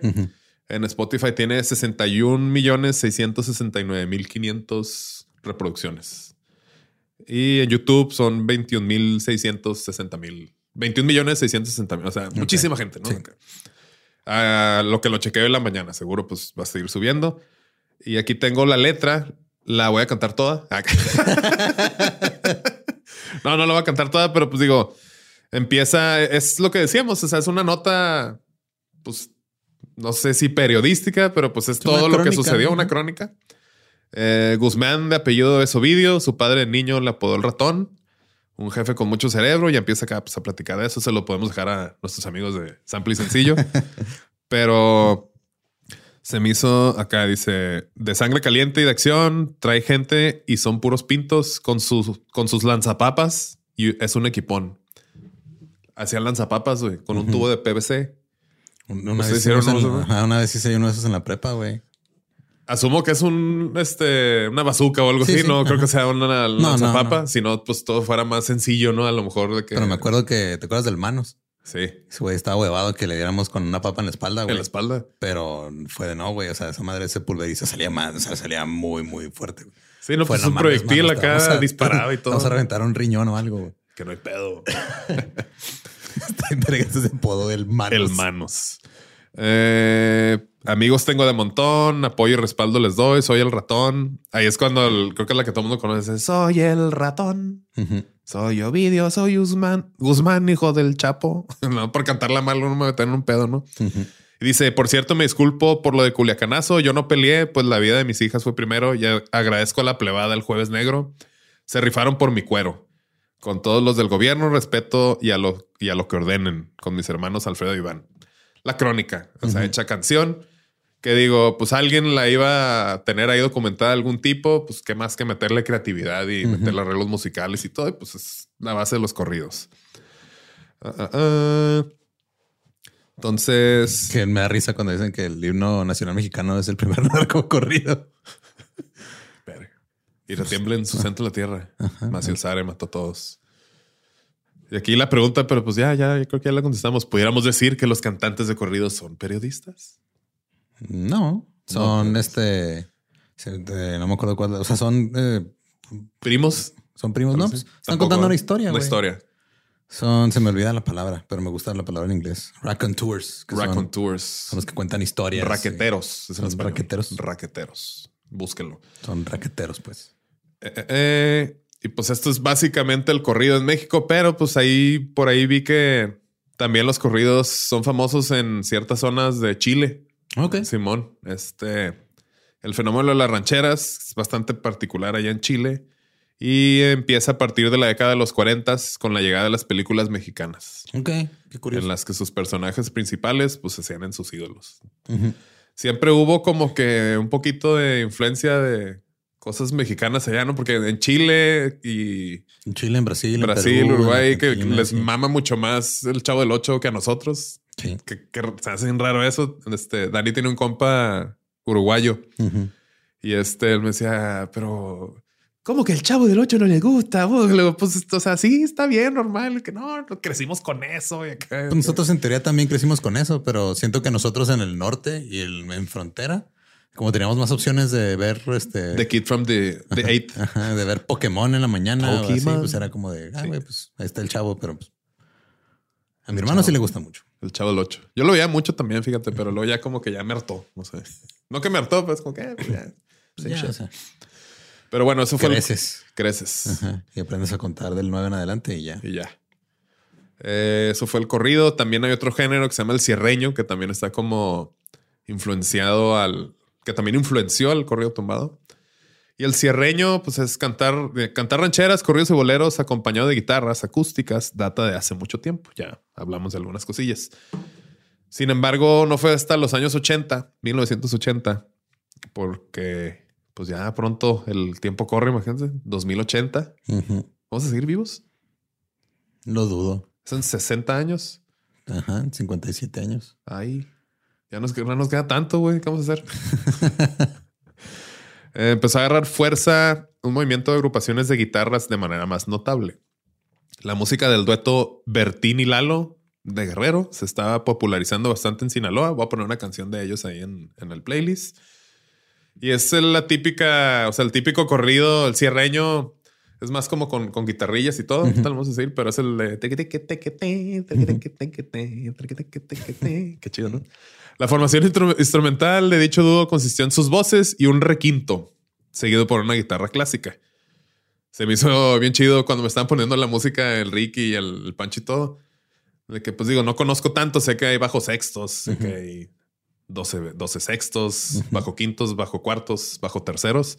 Speaker 1: En Spotify tiene 61 millones 669 mil 500 reproducciones. Y en YouTube son 21 mil 660 mil. 21 millones 660 mil. O sea, muchísima gente, ¿no? Ah, lo que lo chequeo en la mañana, seguro pues va a seguir subiendo. Y aquí tengo la letra. La voy a cantar toda. (laughs) (laughs) No, no la voy a cantar toda, pero pues digo, empieza, es lo que decíamos, o sea, es una nota, pues, no sé si periodística, pero pues es, todo lo que sucedió, una crónica. Eh, Guzmán, de apellido es Ovidio, su padre niño le apodó el ratón, un jefe con mucho cerebro y empieza acá pues, a platicar de eso. Se lo podemos dejar a nuestros amigos de Sample y Sencillo. (laughs) pero se me hizo acá, dice, de sangre caliente y de acción, trae gente y son puros pintos con sus, con sus lanzapapas y es un equipón. Hacían lanzapapas, güey, con un tubo de PVC.
Speaker 2: Una, vez una vez hice uno de esos en la prepa, güey.
Speaker 1: Asumo que es un, este, una bazooka o algo así. No creo que sea una lanzapapa, sino pues todo fuera más sencillo, ¿no? A lo mejor de que.
Speaker 2: Pero me acuerdo que te acuerdas del manos.
Speaker 1: Sí.
Speaker 2: Güey estaba huevado que le diéramos con una papa en la espalda, güey.
Speaker 1: En la espalda.
Speaker 2: Pero fue de no, güey. O sea, esa madre se pulveriza, salía más, o sea, salía muy, muy fuerte.
Speaker 1: Sí, no, fue pues un proyectil acá (laughs) disparado y todo.
Speaker 2: Vamos a reventar un riñón o algo, güey.
Speaker 1: Que no hay pedo. (laughs)
Speaker 2: Está ese podo del manos.
Speaker 1: El manos. Eh, amigos tengo de montón, apoyo y respaldo les doy, soy el ratón. Ahí es cuando creo que es la que todo el mundo conoce. Soy el ratón. Soy Ovidio, soy Guzmán. Guzmán, hijo del Chapo. (laughs) no, por cantarla mal no me meto en un pedo, ¿no? Y dice, por cierto, me disculpo por lo de Culiacanazo. Yo no peleé, pues la vida de mis hijas fue primero. Y agradezco a la plebada el jueves negro. Se rifaron por mi cuero con todos los del gobierno, respeto y a lo, y a lo que ordenen, con mis hermanos Alfredo y Iván. La crónica, o sea, hecha canción, que digo, pues alguien la iba a tener ahí documentada de algún tipo, pues qué más que meterle creatividad y meterle arreglos musicales y todo, pues es la base de los corridos. Ah, ah, ah. Entonces.
Speaker 2: Que me da risa cuando dicen que el himno nacional mexicano es el primer (laughs) narco corrido.
Speaker 1: Y retiembla en su centro la tierra. Más el Sare mató a todos. Y aquí la pregunta, pero pues ya, ya, creo que ya la contestamos. ¿Pudiéramos decir que los cantantes de corridos son periodistas?
Speaker 2: No, son este. No me acuerdo cuál. O sea, son eh,
Speaker 1: primos.
Speaker 2: Son primos, ¿no? Pues, están contando una historia.
Speaker 1: Una historia.
Speaker 2: Son, se me olvida la palabra, pero me gusta la palabra en inglés. Raconteurs.
Speaker 1: Raconteurs.
Speaker 2: Son los que cuentan historias.
Speaker 1: Raqueteros. Son
Speaker 2: raqueteros.
Speaker 1: Raqueteros. Búsquenlo.
Speaker 2: Son raqueteros, pues.
Speaker 1: Eh, eh, eh, y pues esto es básicamente el corrido en México, pero pues ahí por ahí vi que también los corridos son famosos en ciertas zonas de Chile.
Speaker 2: Ok.
Speaker 1: Simón, este, el fenómeno de las rancheras es bastante particular allá en Chile y empieza a partir de la década de los 40 con la llegada de las películas mexicanas.
Speaker 2: Ok, qué curioso.
Speaker 1: En las que sus personajes principales pues se hacían en sus ídolos. Siempre hubo como que un poquito de influencia de cosas mexicanas allá, ¿no? Porque en Chile y...
Speaker 2: En Chile, en Brasil,
Speaker 1: Brasil, Uruguay, que les mama mucho más el Chavo del Ocho que a nosotros.
Speaker 2: Sí.
Speaker 1: Que, se hace raro eso. Este, Dani tiene un compa uruguayo. Y este, él me decía, pero... ¿Cómo que el chavo del Ocho no le gusta? Pues, o sea, sí, está bien, normal. Que no, crecimos con eso.
Speaker 2: Pues nosotros en teoría también crecimos con eso, pero siento que nosotros en el norte y en frontera como teníamos más opciones de ver este.
Speaker 1: The Kid from the, the Eight.
Speaker 2: de ver Pokémon en la mañana. O así, pues era como de, ah, güey, pues ahí está el chavo, pero pues. A mi hermano sí le gusta mucho.
Speaker 1: El chavo del 8. Yo lo veía mucho también, fíjate, pero luego ya como que ya me hartó. No sé. No que me hartó, pero es como que. Eh, pues ya, pues,
Speaker 2: ya,
Speaker 1: Pero bueno, eso fue.
Speaker 2: Creces.
Speaker 1: Creces.
Speaker 2: Ajá. Y aprendes a contar del 9 en adelante y ya.
Speaker 1: Y ya. Eh, eso fue el corrido. También hay otro género que se llama el cierreño, que también está como influenciado al. que también influenció al corrido tumbado. Y el cierreño, pues es cantar, cantar rancheras, corridos y boleros acompañado de guitarras acústicas, data de hace mucho tiempo. Ya hablamos de algunas cosillas. Sin embargo, no fue hasta los años 80, 1980, porque pues ya pronto el tiempo corre, imagínense, 2080.
Speaker 2: Ujú.
Speaker 1: ¿Vamos a seguir vivos?
Speaker 2: Lo dudo.
Speaker 1: Son 60 años.
Speaker 2: Ajá, 57 años.
Speaker 1: Ay, ya nos, no nos queda tanto, güey. ¿Qué vamos a hacer? (laughs) Eh, empezó a agarrar fuerza un movimiento de agrupaciones de guitarras de manera más notable. La música del dueto Bertín y Lalo de Guerrero se estaba popularizando bastante en Sinaloa. Voy a poner una canción de ellos ahí en, en el playlist. Y es la típica, o sea, el típico corrido, el cierreño. Es más como con, con guitarrillas y todo, ahorita lo vamos a decir, pero es el de... Qué chido, ¿no? La formación instru- instrumental de dicho dúo consistió en sus voces y un requinto, seguido por una guitarra clásica. Se me hizo bien chido cuando me estaban poniendo la música, el Ricky y el, el Pancho y todo. De que, pues digo, no conozco tanto, sé que hay bajo sextos, sé que hay 12, 12 sextos, bajo quintos, bajo cuartos, bajo terceros.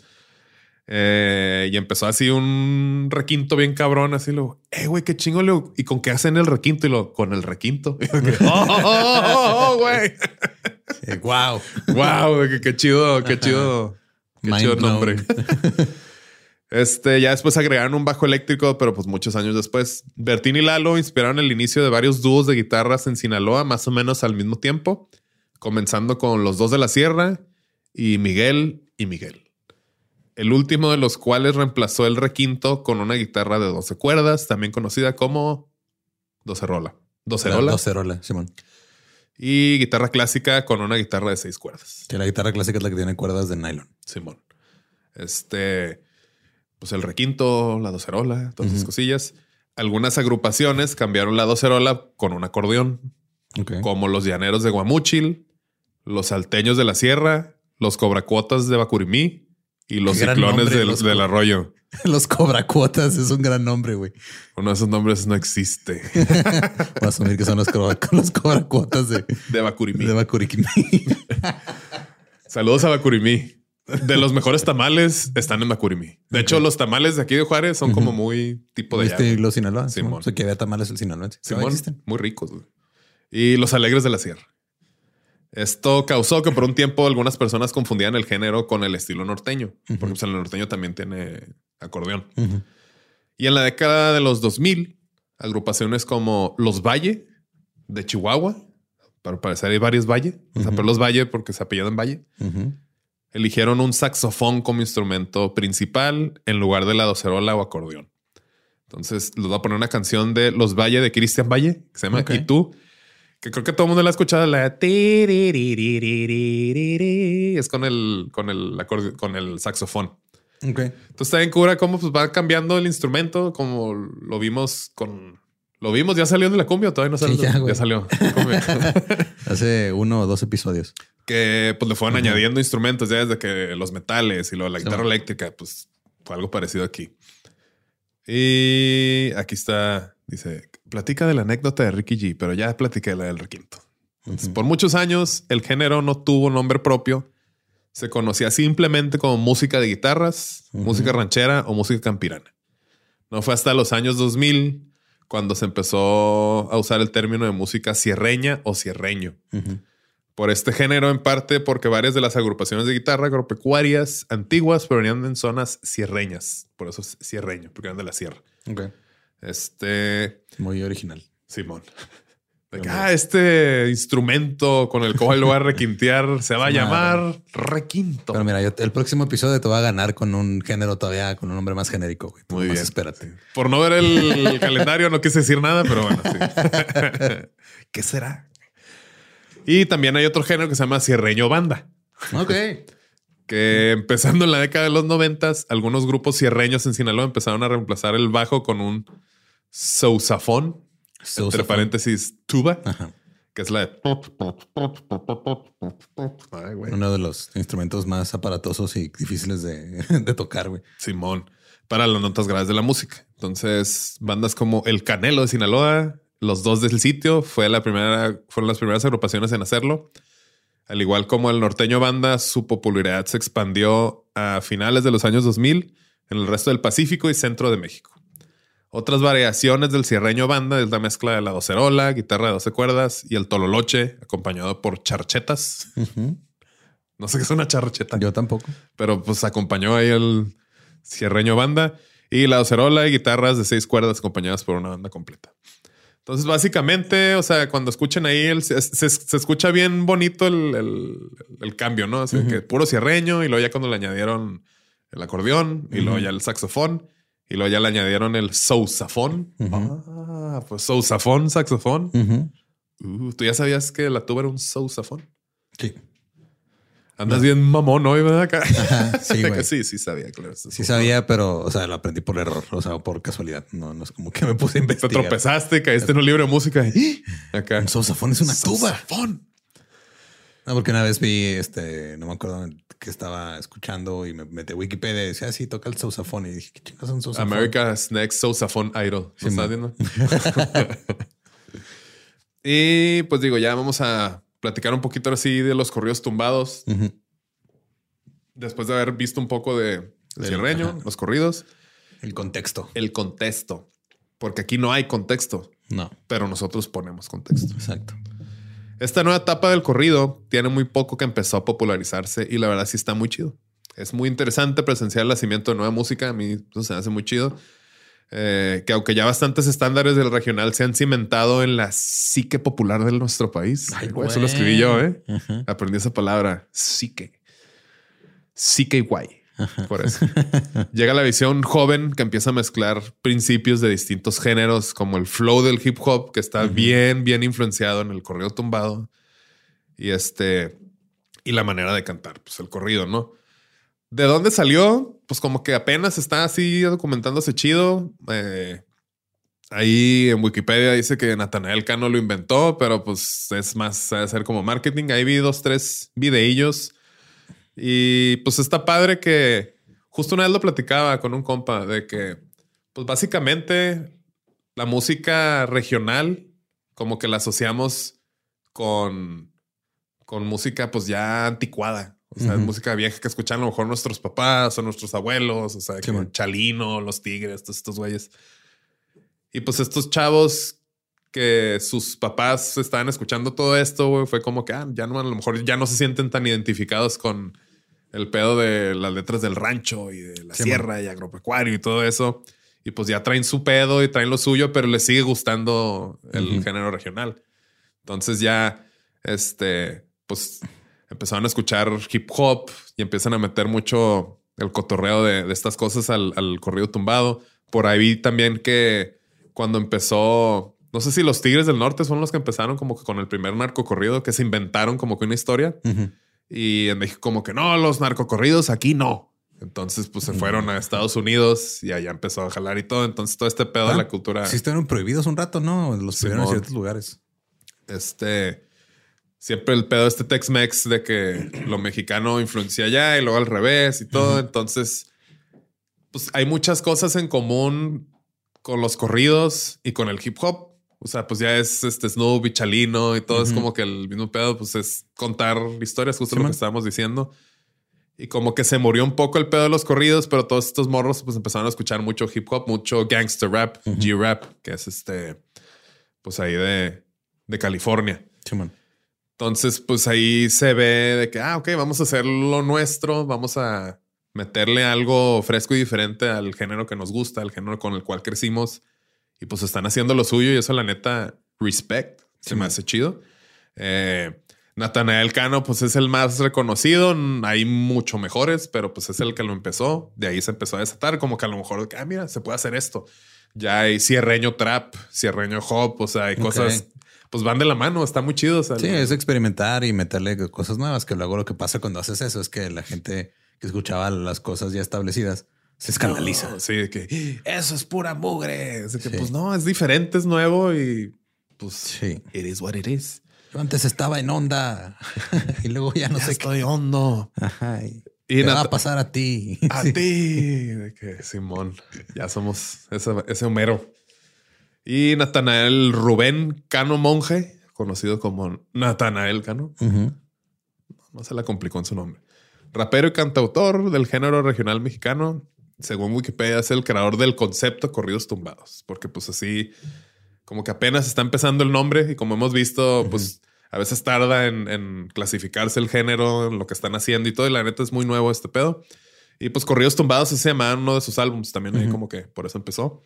Speaker 1: Eh, y empezó así un requinto bien cabrón, así lo, eh, güey, qué chingo, Leo. ¿Y con qué hacen el requinto? Y lo, con el requinto. Yo (laughs) (laughs) oh, oh, oh, oh,
Speaker 2: wow.
Speaker 1: wow, qué, qué chido, qué chido. Qué
Speaker 2: Mind
Speaker 1: chido
Speaker 2: blown.
Speaker 1: nombre. (laughs) Este, ya después agregaron un bajo eléctrico, pero pues muchos años después. Bertín y Lalo inspiraron el inicio de varios dúos de guitarras en Sinaloa, más o menos al mismo tiempo, comenzando con los dos de la Sierra y Miguel y Miguel. El último de los cuales reemplazó el requinto con una guitarra de 12 cuerdas, también conocida como docerola. Docerola.
Speaker 2: Docerola, Simón.
Speaker 1: Y guitarra clásica con una guitarra de seis cuerdas.
Speaker 2: Que la guitarra clásica es la que tiene cuerdas de nylon.
Speaker 1: Simón. Este, pues el requinto, la docerola, todas esas cosillas. Algunas agrupaciones cambiaron la docerola con un acordeón, como los llaneros de Guamúchil, los salteños de la sierra, los cobracuotas de Bacurimí y los ciclones
Speaker 2: nombre,
Speaker 1: del,
Speaker 2: los
Speaker 1: del arroyo. (laughs)
Speaker 2: Los cobracuotas es un gran nombre, güey.
Speaker 1: Uno de esos nombres no existe. (laughs)
Speaker 2: Voy a asumir que son los, (laughs) los cobracuotas de,
Speaker 1: De Bacurimí.
Speaker 2: de.
Speaker 1: Saludos a Bacurimí. De los mejores tamales están en Bacurimí. De hecho, los tamales de aquí de Juárez son como muy tipo de allá,
Speaker 2: ¿Viste
Speaker 1: güey.
Speaker 2: los Sinaloa?
Speaker 1: Simón.
Speaker 2: Simón. O sea, que había tamales el sinaloense.
Speaker 1: Simón, muy ricos. güey. Y los alegres de la sierra. Esto causó que por un tiempo algunas personas confundían el género con el estilo norteño, porque pues, el norteño también tiene acordeón. Y en la década de los 2000, agrupaciones como Los Valle de Chihuahua, para parecer hay varios Valle, o sea, pero Los Valle porque se apellidan Valle, eligieron un saxofón como instrumento principal en lugar de la docerola o acordeón. Entonces les voy a poner una canción de Los Valle de Cristian Valle que se llama. Y tú, que creo que todo el mundo la ha escuchado, la es con el, con el, con el saxofón.
Speaker 2: Okay.
Speaker 1: Entonces también cura cómo pues, va cambiando el instrumento, como lo vimos con. Lo vimos, ya salió de la cumbia, todavía no salió.
Speaker 2: Sí, ya, ya,
Speaker 1: salió. (laughs)
Speaker 2: Hace uno o dos episodios.
Speaker 1: Que pues le fueron añadiendo instrumentos ya desde que los metales y la guitarra eléctrica, pues fue algo parecido aquí. Y aquí está, dice, platica de la anécdota de Ricky G, pero ya platiqué la del requinto. Entonces, Por muchos años el género no tuvo nombre propio. Se conocía simplemente como música de guitarras, música ranchera o música campirana. No fue hasta los años 2000 cuando se empezó a usar el término de música sierreña o sierreño por este género, en parte porque varias de las agrupaciones de guitarra agropecuarias antiguas provenían en zonas sierreñas. Por eso es sierreño, porque eran de la sierra. Este,
Speaker 2: Muy original.
Speaker 1: Simón. (laughs) De que, ah, este instrumento con el cual lo voy a requintear se va a (laughs) llamar requinto.
Speaker 2: Pero mira, yo, el próximo episodio te va a ganar con un género todavía, con un nombre más genérico. Güey.
Speaker 1: Muy bien.
Speaker 2: Espérate.
Speaker 1: Por no ver el (laughs) calendario no quise decir nada, pero bueno, sí. ¿Qué será? Y también hay otro género que se llama sierreño banda.
Speaker 2: Ok.
Speaker 1: que empezando en la década de los noventas, algunos grupos sierreños en Sinaloa empezaron a reemplazar el bajo con un sousafón, entre paréntesis tuba,
Speaker 2: Ajá.
Speaker 1: que es la de...
Speaker 2: Uno de los instrumentos más aparatosos y difíciles de, (laughs) de tocar, güey.
Speaker 1: Simón, para las notas graves de la música. Entonces, bandas como El Canelo de Sinaloa, los dos del sitio, fue la primera, fueron las primeras agrupaciones en hacerlo. Al igual como el norteño banda, su popularidad se expandió a finales de los años 2000 en el resto del Pacífico y centro de México. Otras variaciones del cierreño banda es la mezcla de la docerola, guitarra de 12 cuerdas y el tololoche, acompañado por charchetas. No sé qué es una charcheta.
Speaker 2: Yo tampoco.
Speaker 1: Pero pues acompañó ahí el cierreño banda y la docerola y guitarras de seis cuerdas acompañadas por una banda completa. Entonces, básicamente, o sea, cuando escuchen ahí, el, se, se- se escucha bien bonito el, el- el cambio, ¿no? Así que puro cierreño y luego ya cuando le añadieron el acordeón y luego ya el saxofón y luego ya le añadieron el sousafón. Ah, pues sousafón, saxofón. Uh, ¿Tú ya sabías que la tuba era un sousafón?
Speaker 2: Sí.
Speaker 1: Andas bien mamón hoy, ¿verdad? Acá.
Speaker 2: sí, (laughs) güey.
Speaker 1: sí, sí sabía, claro.
Speaker 2: Sí sabía, pero, o sea, lo aprendí por error, o sea, por casualidad. No, no es como que me puse a
Speaker 1: Te
Speaker 2: investigar.
Speaker 1: tropezaste, caíste en un libro de música. y- (gasps) Acá.
Speaker 2: Un sousafón es una tuba. No, porque una vez vi, este, no me acuerdo que estaba escuchando y me metí a Wikipedia y decía, ah, sí, toca el sousafón. Y dije, ¿qué chingas es un sousafón?
Speaker 1: America's Next Sousafón Idol. ¿Lo
Speaker 2: Sí,
Speaker 1: estás viendo? (laughs) y pues digo, ya vamos a platicar un poquito así de los corridos tumbados. Después de haber visto un poco de cierreño,
Speaker 2: ajá.
Speaker 1: los corridos,
Speaker 2: El contexto.
Speaker 1: el contexto. Porque aquí no hay contexto,
Speaker 2: No,
Speaker 1: pero nosotros ponemos contexto.
Speaker 2: exacto.
Speaker 1: Esta nueva etapa del corrido tiene muy poco que empezó a popularizarse y la verdad sí está muy chido. Es muy interesante presenciar el nacimiento de nueva música. A mí eso se me hace muy chido. Eh, que aunque ya bastantes estándares del regional se han cimentado en la psique popular de nuestro país.
Speaker 2: Ay,
Speaker 1: Güey, Eso lo escribí yo, ¿eh? Aprendí esa palabra, psique. Psique guay. Por eso. Llega la visión joven que empieza a mezclar principios de distintos géneros, como el flow del hip hop, que está bien, bien influenciado en el corrido tumbado. Y este, y la manera de cantar, pues el corrido, ¿no? ¿De dónde salió? Pues como que apenas está así documentándose chido. Eh, ahí en Wikipedia dice que Natanael Cano lo inventó, pero pues es más, ha de ser como marketing. Ahí vi dos, tres videillos. Y pues está padre que justo una vez lo platicaba con un compa de que, pues básicamente la música regional, como que la asociamos con, con música pues ya anticuada. O sea, es música vieja que escuchan a lo mejor nuestros papás o nuestros abuelos, o sea, que
Speaker 2: man.
Speaker 1: Chalino, los Tigres, todos estos güeyes. Y pues estos chavos que sus papás estaban escuchando todo esto, güey, fue como que ah, ya no, a lo mejor ya no se sienten tan identificados con el pedo de las letras del rancho y de la
Speaker 2: Sí,
Speaker 1: sierra y agropecuario y todo eso. Y pues ya traen su pedo y traen lo suyo, pero les sigue gustando el género regional. Entonces ya, este, pues empezaron a escuchar hip hop y empiezan a meter mucho el cotorreo de, de estas cosas al, al corrido tumbado. Por ahí vi también que cuando empezó, no sé si los Tigres del Norte son los que empezaron como que con el primer narcocorrido, que se inventaron como que una historia. Y en México como que no, los narcocorridos aquí no. Entonces pues se fueron a Estados Unidos y allá empezó a jalar y todo. Entonces todo este pedo de la cultura...
Speaker 2: Sí, estuvieron prohibidos un rato, ¿no? Los prohibieron en ciertos lugares.
Speaker 1: este siempre el pedo este Tex-Mex de que lo mexicano influencia allá y luego al revés y todo. Entonces, pues hay muchas cosas en común con los corridos y con el hip hop. O sea, pues ya es este Snoop y Chalino y todo es como que el mismo pedo, pues es contar historias, justo
Speaker 2: Sí,
Speaker 1: lo
Speaker 2: man.
Speaker 1: que estábamos diciendo. Y como que se murió un poco el pedo de los corridos, pero todos estos morros pues empezaron a escuchar mucho hip hop, mucho gangster rap, G-rap, que es este, pues ahí de, de California. Entonces, pues ahí se ve de que, ah, ok, vamos a hacer lo nuestro, vamos a meterle algo fresco y diferente al género que nos gusta, al género con el cual crecimos. Y pues están haciendo lo suyo y eso, la neta, respect. Se me hace chido. Eh, Natanael Cano, pues es el más reconocido. Hay mucho mejores, pero pues es el que lo empezó. De ahí se empezó a desatar, como que a lo mejor, ah, mira, se puede hacer esto. Ya hay cierreño trap, cierreño hop, o sea, hay cosas, pues van de la mano, está muy chido. o sea,
Speaker 2: Sí, es experimentar y meterle cosas nuevas, que luego lo que pasa cuando haces eso es que la gente que escuchaba las cosas ya establecidas se escandaliza.
Speaker 1: No, sí, de que eso es pura mugre. Así que,
Speaker 2: Sí.
Speaker 1: pues no, es diferente, es nuevo y pues
Speaker 2: Sí.
Speaker 1: it is what it is.
Speaker 2: Yo antes estaba en onda (laughs) y luego ya no
Speaker 1: Ya
Speaker 2: sé
Speaker 1: estoy hondo.
Speaker 2: Ajá, y
Speaker 1: Y
Speaker 2: te va a pasar a ti.
Speaker 1: A (laughs)
Speaker 2: Sí.
Speaker 1: ti. De que Simón, ya somos ese, ese Homero. Y Natanael Rubén Cano Monje, conocido como Natanael Cano. No se la complicó en su nombre. Rapero y cantautor del género regional mexicano. Según Wikipedia, es el creador del concepto corridos tumbados. Porque pues así, como que apenas está empezando el nombre y como hemos visto, pues a veces tarda en, en clasificarse el género, en lo que están haciendo y todo. Y la neta es muy nuevo este pedo. Y pues Corridos Tumbados se llama uno de sus álbumes también. ahí como que por eso empezó.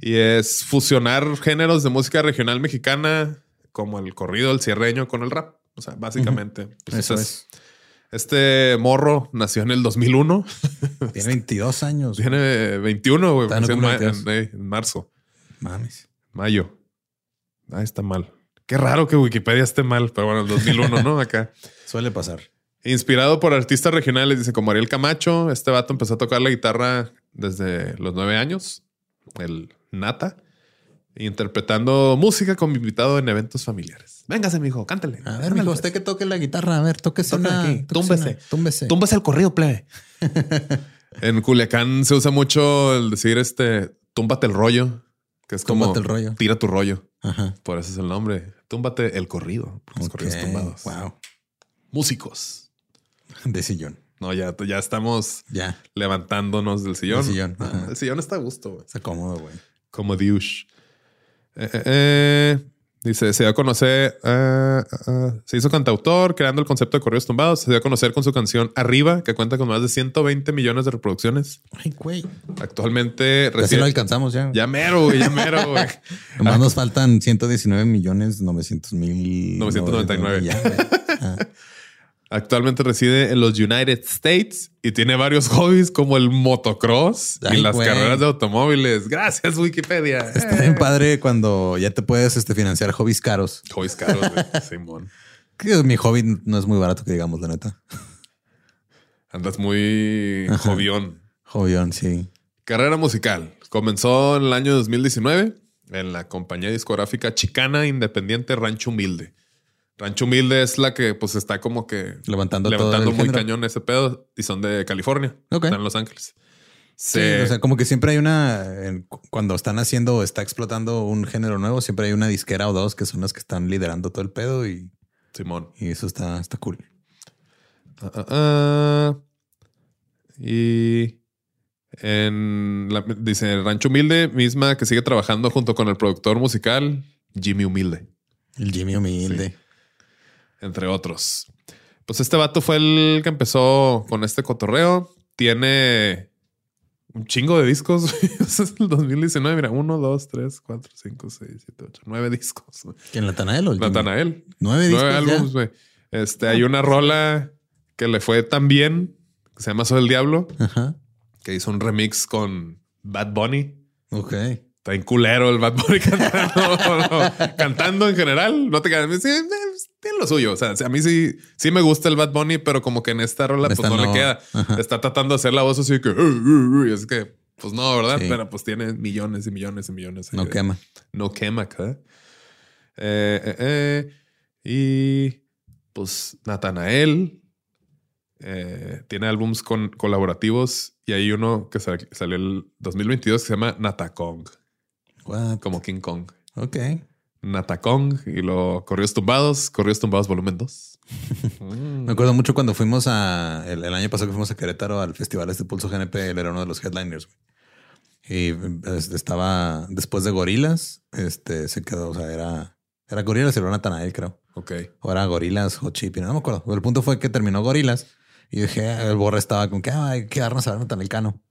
Speaker 1: Y es fusionar géneros de música regional mexicana como el corrido, el cierreño con el rap. O sea, básicamente. pues,
Speaker 2: Eso es.
Speaker 1: Este morro nació en el 2001.
Speaker 2: Tiene 22 años.
Speaker 1: Tiene 21, güey.
Speaker 2: En
Speaker 1: ma-
Speaker 2: octubre,
Speaker 1: en- eh, en marzo,
Speaker 2: Mames.
Speaker 1: mayo. Ah, está mal. Qué raro que Wikipedia esté mal, pero bueno, el 2001, ¿no? Acá. (laughs)
Speaker 2: Suele pasar.
Speaker 1: Inspirado por artistas regionales, dice como Ariel Camacho. Este vato empezó a tocar la guitarra desde los nueve años, el Nata, interpretando música como invitado en eventos familiares. Véngase, mijo, cántale.
Speaker 2: A ver, mijo, usted que toque la guitarra. A ver, tóquese una.
Speaker 1: aquí, túmbese.
Speaker 2: una, Túmbese.
Speaker 1: Túmbase el corrido, plebe. (laughs) en Culiacán se usa mucho el decir este, túmbate el rollo, que es como
Speaker 2: Túmbate el rollo.
Speaker 1: tira tu rollo.
Speaker 2: Ajá.
Speaker 1: Por eso es el nombre. Túmbate el corrido. porque Los corridos tumbados.
Speaker 2: Wow.
Speaker 1: Músicos.
Speaker 2: De sillón.
Speaker 1: No, ya, ya estamos
Speaker 2: Ya.
Speaker 1: levantándonos del sillón.
Speaker 2: Del sillón,
Speaker 1: Ah,
Speaker 2: ajá.
Speaker 1: el sillón está a gusto, güey.
Speaker 2: Está cómodo, güey.
Speaker 1: Como douche. Eh, eh, eh. Dice, se dio a conocer, ah, ah, se hizo cantautor creando el concepto de corridos tumbados. Se dio a conocer con su canción Arriba, que cuenta con más de 120 millones de reproducciones.
Speaker 2: Ay, güey.
Speaker 1: Actualmente recibe...
Speaker 2: lo alcanzamos ya.
Speaker 1: Ya mero, güey, ya mero, güey. (laughs)
Speaker 2: Nomás nos faltan 119 millones 900 mil.
Speaker 1: 999.
Speaker 2: Ya, güey. (laughs) Ah,
Speaker 1: Actualmente reside en los United States y tiene varios (laughs) hobbies como el motocross y las
Speaker 2: güey.
Speaker 1: carreras de automóviles. Gracias, Wikipedia.
Speaker 2: Está bien padre cuando ya te puedes este, financiar hobbies caros.
Speaker 1: Hobbies caros. (laughs) Simón.
Speaker 2: Que mi hobby no es muy barato, que digamos, la neta.
Speaker 1: Andas muy
Speaker 2: Ajá.
Speaker 1: jovión.
Speaker 2: Hobbyón, sí.
Speaker 1: Carrera musical. Comenzó en el año 2019 en la compañía discográfica chicana independiente Rancho Humilde. Rancho Humilde es la que pues está como que
Speaker 2: Levantando,
Speaker 1: levantando muy
Speaker 2: género.
Speaker 1: cañón ese pedo y son de California.
Speaker 2: Ok.
Speaker 1: Están en Los Ángeles.
Speaker 2: Sí, o sea, como que siempre hay una, cuando están haciendo o está explotando un género nuevo, siempre hay una disquera o dos que son las que están liderando todo el pedo y,
Speaker 1: Simón.
Speaker 2: y eso está, está cool.
Speaker 1: Ah, ah, ah. Y en la, dice Rancho Humilde, misma que sigue trabajando junto con el productor musical Jimmy Humilde,
Speaker 2: El Jimmy humilde.
Speaker 1: Entre otros. Pues este vato fue el que empezó con este cotorreo. Tiene un chingo de discos. (laughs) es el 2019. Mira, uno, dos, tres, cuatro, cinco, seis, siete, ocho, nueve discos. güey.
Speaker 2: ¿Quién Natanael o el Jimmy?
Speaker 1: Natanael.
Speaker 2: Nueve discos
Speaker 1: Nueve álbumes, güey. Este, hay una rola que le fue tan bien, que se llama Soy el Diablo,
Speaker 2: Ajá.
Speaker 1: que hizo un remix con Bad Bunny.
Speaker 2: Ok.
Speaker 1: Está en culero el Bad Bunny (laughs) cantando, no, cantando en general. No te quedas, sí, eh, tiene lo suyo. O sea, a mí sí, sí me gusta el Bad Bunny, pero como que en esta rola pues no, le queda.
Speaker 2: Ajá.
Speaker 1: Está tratando de hacer la voz así que, es que, pues no, ¿verdad?
Speaker 2: Sí.
Speaker 1: Pero pues tiene millones y millones y millones.
Speaker 2: No
Speaker 1: de-
Speaker 2: quema.
Speaker 1: no quema acá. Eh, eh, eh. Y pues Natanael tiene álbums con colaborativos y hay uno que sal- salió el 2022 que se llama Natacong,
Speaker 2: What?
Speaker 1: como King Kong.
Speaker 2: Ok.
Speaker 1: Natacong y lo Corridos Tumbados, Corridos Tumbados volumen 2. (laughs)
Speaker 2: Me acuerdo mucho cuando fuimos a el, el año pasado que fuimos a Querétaro al festival este Pulso GNP, él era uno de los headliners. Y este, estaba después de Gorilas, este se quedó, o sea, era era Gorilas y luego Natanael, creo.
Speaker 1: Ok.
Speaker 2: O era Gorilas, Hot Chip, no me acuerdo. El punto fue que terminó Gorilas y dije, el borra estaba con que "Ah, hay que darnos a ver Natanael Cano.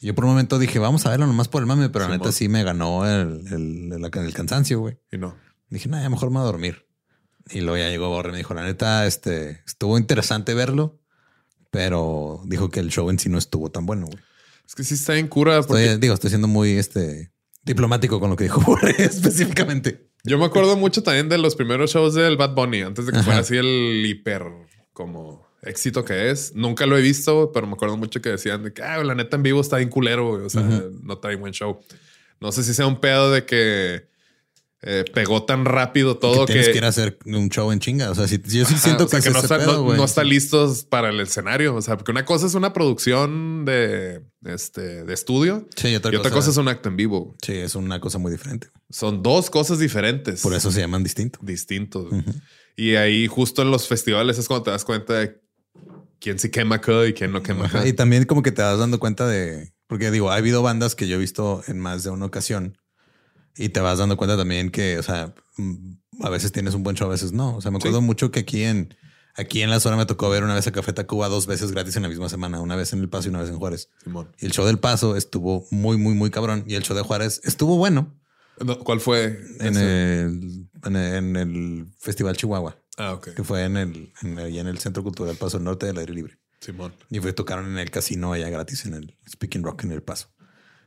Speaker 2: Yo por un momento dije, vamos a verlo nomás por el mame, pero la neta sí me ganó el, el, el- el cansancio, güey.
Speaker 1: Y no.
Speaker 2: Dije, no, ya mejor me voy a dormir. Y luego ya llegó Borre y me dijo, la neta, este, estuvo interesante verlo, pero dijo que el show en sí no estuvo tan bueno. güey.
Speaker 1: Es que sí está en cura porque
Speaker 2: Estoy, digo, estoy siendo muy este, diplomático con lo que dijo (laughs) Borre específicamente.
Speaker 1: yo me acuerdo mucho también de los primeros shows del Bad Bunny antes de que
Speaker 2: Ajá.
Speaker 1: fuera así el hiper como éxito que es. Nunca lo he visto, pero me acuerdo mucho que decían de que "Ah, la neta en vivo está bien culero, güey. o sea, no trae buen show. No sé si sea un pedo de que eh, pegó tan rápido todo
Speaker 2: que tienes que ir a hacer un show en chinga. O sea, si, yo sí siento
Speaker 1: o sea,
Speaker 2: que,
Speaker 1: no, está,
Speaker 2: pedo,
Speaker 1: no- no está listos para el escenario. O sea, porque una cosa es una producción de, este, de estudio
Speaker 2: Sí, y otra,
Speaker 1: y otra cosa es un acto en vivo.
Speaker 2: Sí, es una cosa muy diferente.
Speaker 1: Son dos cosas diferentes.
Speaker 2: Por eso se llaman distinto.
Speaker 1: distintos. Y ahí justo en los festivales es cuando te das cuenta de quién sí quema acá y quién no quema acá.
Speaker 2: Y también como que te vas dando cuenta de, porque digo, ha habido bandas que yo he visto en más de una ocasión y te vas dando cuenta también que, o sea, mm, a veces tienes un buen show, a veces no. O sea, me acuerdo
Speaker 1: Sí.
Speaker 2: mucho que aquí en, aquí en la zona me tocó ver una vez a Café Tacuba dos veces gratis en la misma semana, una vez en El Paso y una vez en Juárez.
Speaker 1: Simón.
Speaker 2: Y el show del Paso estuvo muy, muy, muy cabrón y el show de Juárez estuvo bueno
Speaker 1: No, ¿Cuál fue?
Speaker 2: en
Speaker 1: ese?
Speaker 2: el, en el, en el Festival Chihuahua,
Speaker 1: Ah, ok.
Speaker 2: que fue en el, en, allá en el Centro Cultural Paso Norte del Aire Libre.
Speaker 1: Simón.
Speaker 2: Y fue, tocaron en el casino allá gratis en el Speaking Rock en el Paso.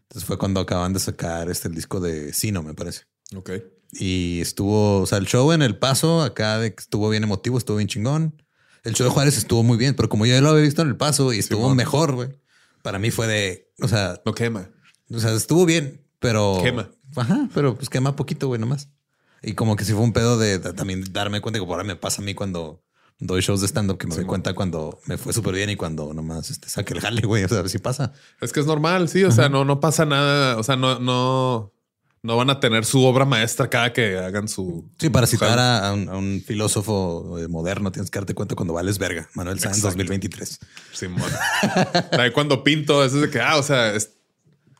Speaker 2: Entonces fue cuando acaban de sacar este el disco de Sino, me parece.
Speaker 1: Ok.
Speaker 2: Y estuvo, o sea, el show en el Paso acá de estuvo bien emotivo, estuvo bien chingón. El show de Juárez estuvo muy bien, pero como yo ya lo había visto en el Paso y estuvo
Speaker 1: Simón.
Speaker 2: mejor, güey. Para mí fue de, o sea,
Speaker 1: No quema.
Speaker 2: o sea, estuvo bien, pero
Speaker 1: Quema.
Speaker 2: Ajá, pero pues quema poquito, güey, nomás. Y como que sí fue un pedo de, de también darme cuenta que por ahora me pasa a mí cuando doy shows de stand-up que me doy cuenta cuando me fue súper bien y cuando nomás este, saque el jale, güey. O sea, a ver si pasa.
Speaker 1: Es que es normal, sí. O sea, no, no pasa nada. O sea, no, no, no van a tener su obra maestra cada que hagan su.
Speaker 2: Sí, para citar a, a un, a un filósofo eh, moderno, tienes que darte cuenta cuando vales verga. Manuel Sanz
Speaker 1: Exacto.
Speaker 2: 2023.
Speaker 1: Simón. (laughs) Ahí cuando pinto, es de que, ah, o sea, es,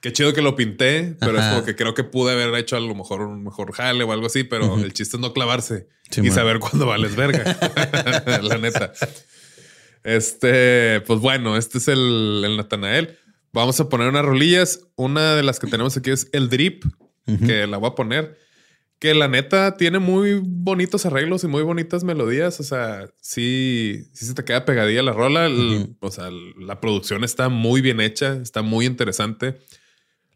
Speaker 1: qué chido que lo pinté, pero
Speaker 2: Ajá.
Speaker 1: es como que creo que pude haber hecho a lo mejor un mejor jale o algo así, pero el chiste es no clavarse y saber cuándo vales verga. (laughs) La neta. Este, pues bueno, este es el, el Natanael. Vamos a poner unas rolillas. Una de las que tenemos aquí es el drip, que la voy a poner. Que la neta tiene muy bonitos arreglos y muy bonitas melodías. O sea, sí, sí se te queda pegadilla la rola. El- O sea, la producción está muy bien hecha, está muy interesante.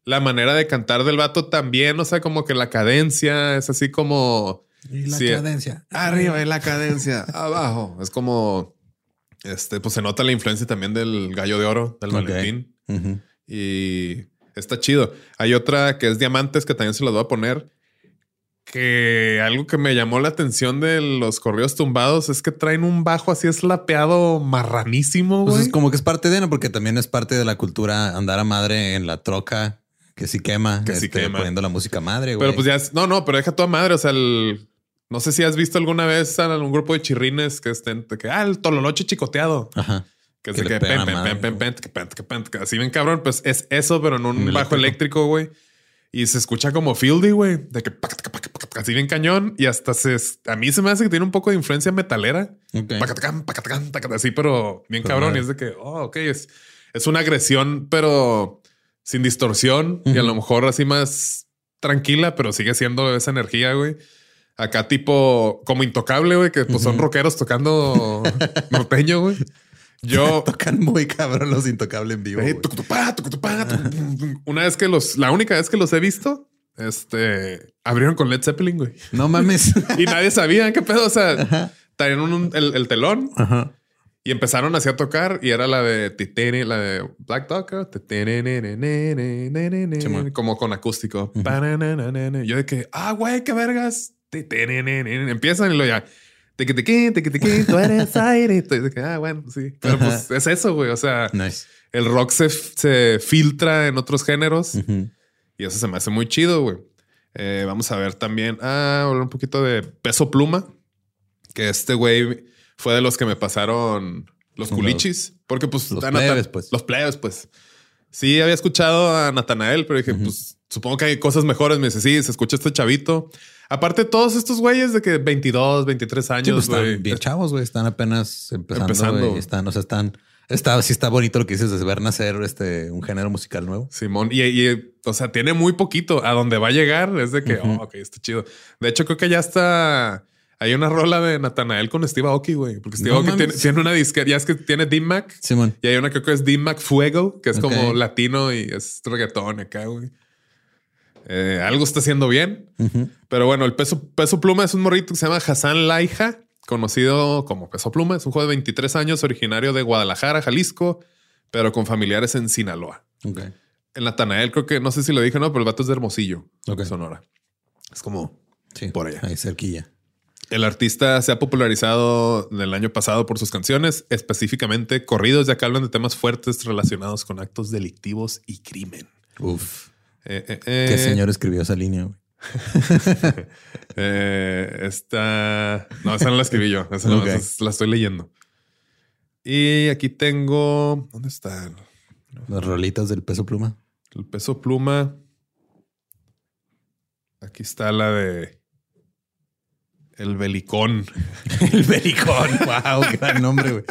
Speaker 1: La manera de cantar del vato también, o sea, como que la cadencia es así como
Speaker 2: Y la
Speaker 1: Sí.
Speaker 2: cadencia.
Speaker 1: arriba y la cadencia (laughs) abajo. Es como este, pues se nota la influencia también del gallo de oro, del
Speaker 2: Ok.
Speaker 1: Valentín. Y está chido. Hay otra que es Diamantes, que también se las voy a poner. Que algo que me llamó la atención de los corridos tumbados es que traen un bajo así eslapeado marranísimo,
Speaker 2: Pues
Speaker 1: güey.
Speaker 2: es como que es parte de, ¿no? Porque también es parte de la cultura andar a madre en la troca, que sí quema,
Speaker 1: Que sí
Speaker 2: este,
Speaker 1: quema.
Speaker 2: poniendo la música madre, güey.
Speaker 1: Pero pues ya, es- no, no, pero deja toda madre. O sea, el, no sé si has visto alguna vez a un grupo de chirrines que estén, que, ah, el tololoche chicoteado.
Speaker 2: Ajá.
Speaker 1: Que es
Speaker 2: Que
Speaker 1: que pen, pen, pen, pen, que pen, que pen, que así ven cabrón, pues es eso, pero en un bajo eléctrico, güey. Y se escucha como fieldy, güey, de que así bien cañón. Y hasta se, a mí se me hace que tiene un poco de influencia metalera.
Speaker 2: Ok.
Speaker 1: Pacatacán, pacatacán, tacatacán, así, pero bien
Speaker 2: Pero
Speaker 1: cabrón.
Speaker 2: madre.
Speaker 1: Y es de que, oh, ok, es, es una agresión, pero sin distorsión y a lo mejor así más tranquila, pero sigue siendo esa energía, güey. Acá tipo como intocable, güey, que pues son rockeros tocando (laughs) norteño, güey. Yo (laughs)
Speaker 2: Tocan muy cabrón los intocables en vivo.
Speaker 1: eh, tucutupá, tucutupá, una vez que los, la única vez que los he visto, este abrieron con Led Zeppelin, güey.
Speaker 2: No mames. (laughs)
Speaker 1: Y nadie sabía qué pedo. O sea, traían un- el, el telón
Speaker 2: Ajá.
Speaker 1: Y empezaron así a tocar y era la de la de Black
Speaker 2: Docker.
Speaker 1: Como con acústico. Yo de que, ah, güey, qué vergas. Empiezan y lo ya. Te que te que tú eres aire. ah, bueno, sí. Pero pues es eso, güey. O sea, el rock se, filtra en otros géneros y eso se me hace muy chido, güey. Eh, vamos a ver también, ah, hablar un poquito de peso pluma, que este güey fue de los que me pasaron los
Speaker 2: Los-
Speaker 1: culichis, porque pues
Speaker 2: los plebes, pues.
Speaker 1: Los plebes, pues. Sí, había escuchado a Natanael, pero dije, pues supongo que hay cosas mejores. Me dice, sí, se escucha este chavito. Aparte, todos estos güeyes de que 22, 23
Speaker 2: Sí, pues
Speaker 1: años,
Speaker 2: están bien chavos, güey. Están apenas empezando.
Speaker 1: Empezando.
Speaker 2: Están, o sea, están. Está, sí está bonito lo que dices de ver nacer este un género musical nuevo.
Speaker 1: Simón, y, y, o sea, tiene muy poquito. A donde va a llegar es de que, oh, ok, está chido. De hecho, creo que ya está. Hay una rola de Natanael con Steve Aoki, güey. Porque Steve
Speaker 2: No
Speaker 1: Aoki tiene, una disquera. Ya es que tiene D-Mac.
Speaker 2: Simón.
Speaker 1: Y hay una que creo que es D-Mac Fuego, que es como latino y es reggaetón acá, güey. Eh, algo está haciendo bien. Pero bueno, el peso, peso pluma es un morrito que se llama Hassan Laija, conocido como peso pluma. Es un joven de 23 años, originario de Guadalajara, Jalisco, pero con familiares en Sinaloa.
Speaker 2: Ok.
Speaker 1: En Natanael, creo que no sé si lo dije no, pero el vato es de Hermosillo,
Speaker 2: Ok.
Speaker 1: Sonora. Es como
Speaker 2: Sí,
Speaker 1: Por allá.
Speaker 2: Ahí cerquilla.
Speaker 1: El artista se ha popularizado del año pasado por sus canciones, específicamente corridos, ya que hablan de temas fuertes relacionados con actos delictivos y crimen.
Speaker 2: Uf.
Speaker 1: Eh, eh, eh,
Speaker 2: ¿Qué señor escribió esa línea, güey? (laughs)
Speaker 1: esta. No, esa no la escribí yo. Esa no,
Speaker 2: Ok.
Speaker 1: esa es- la estoy leyendo. Y aquí tengo. ¿Dónde está?
Speaker 2: Las rolitas del peso pluma.
Speaker 1: El peso pluma. Aquí está la de. El belicón. (laughs)
Speaker 2: El belicón. wow, gran nombre, güey.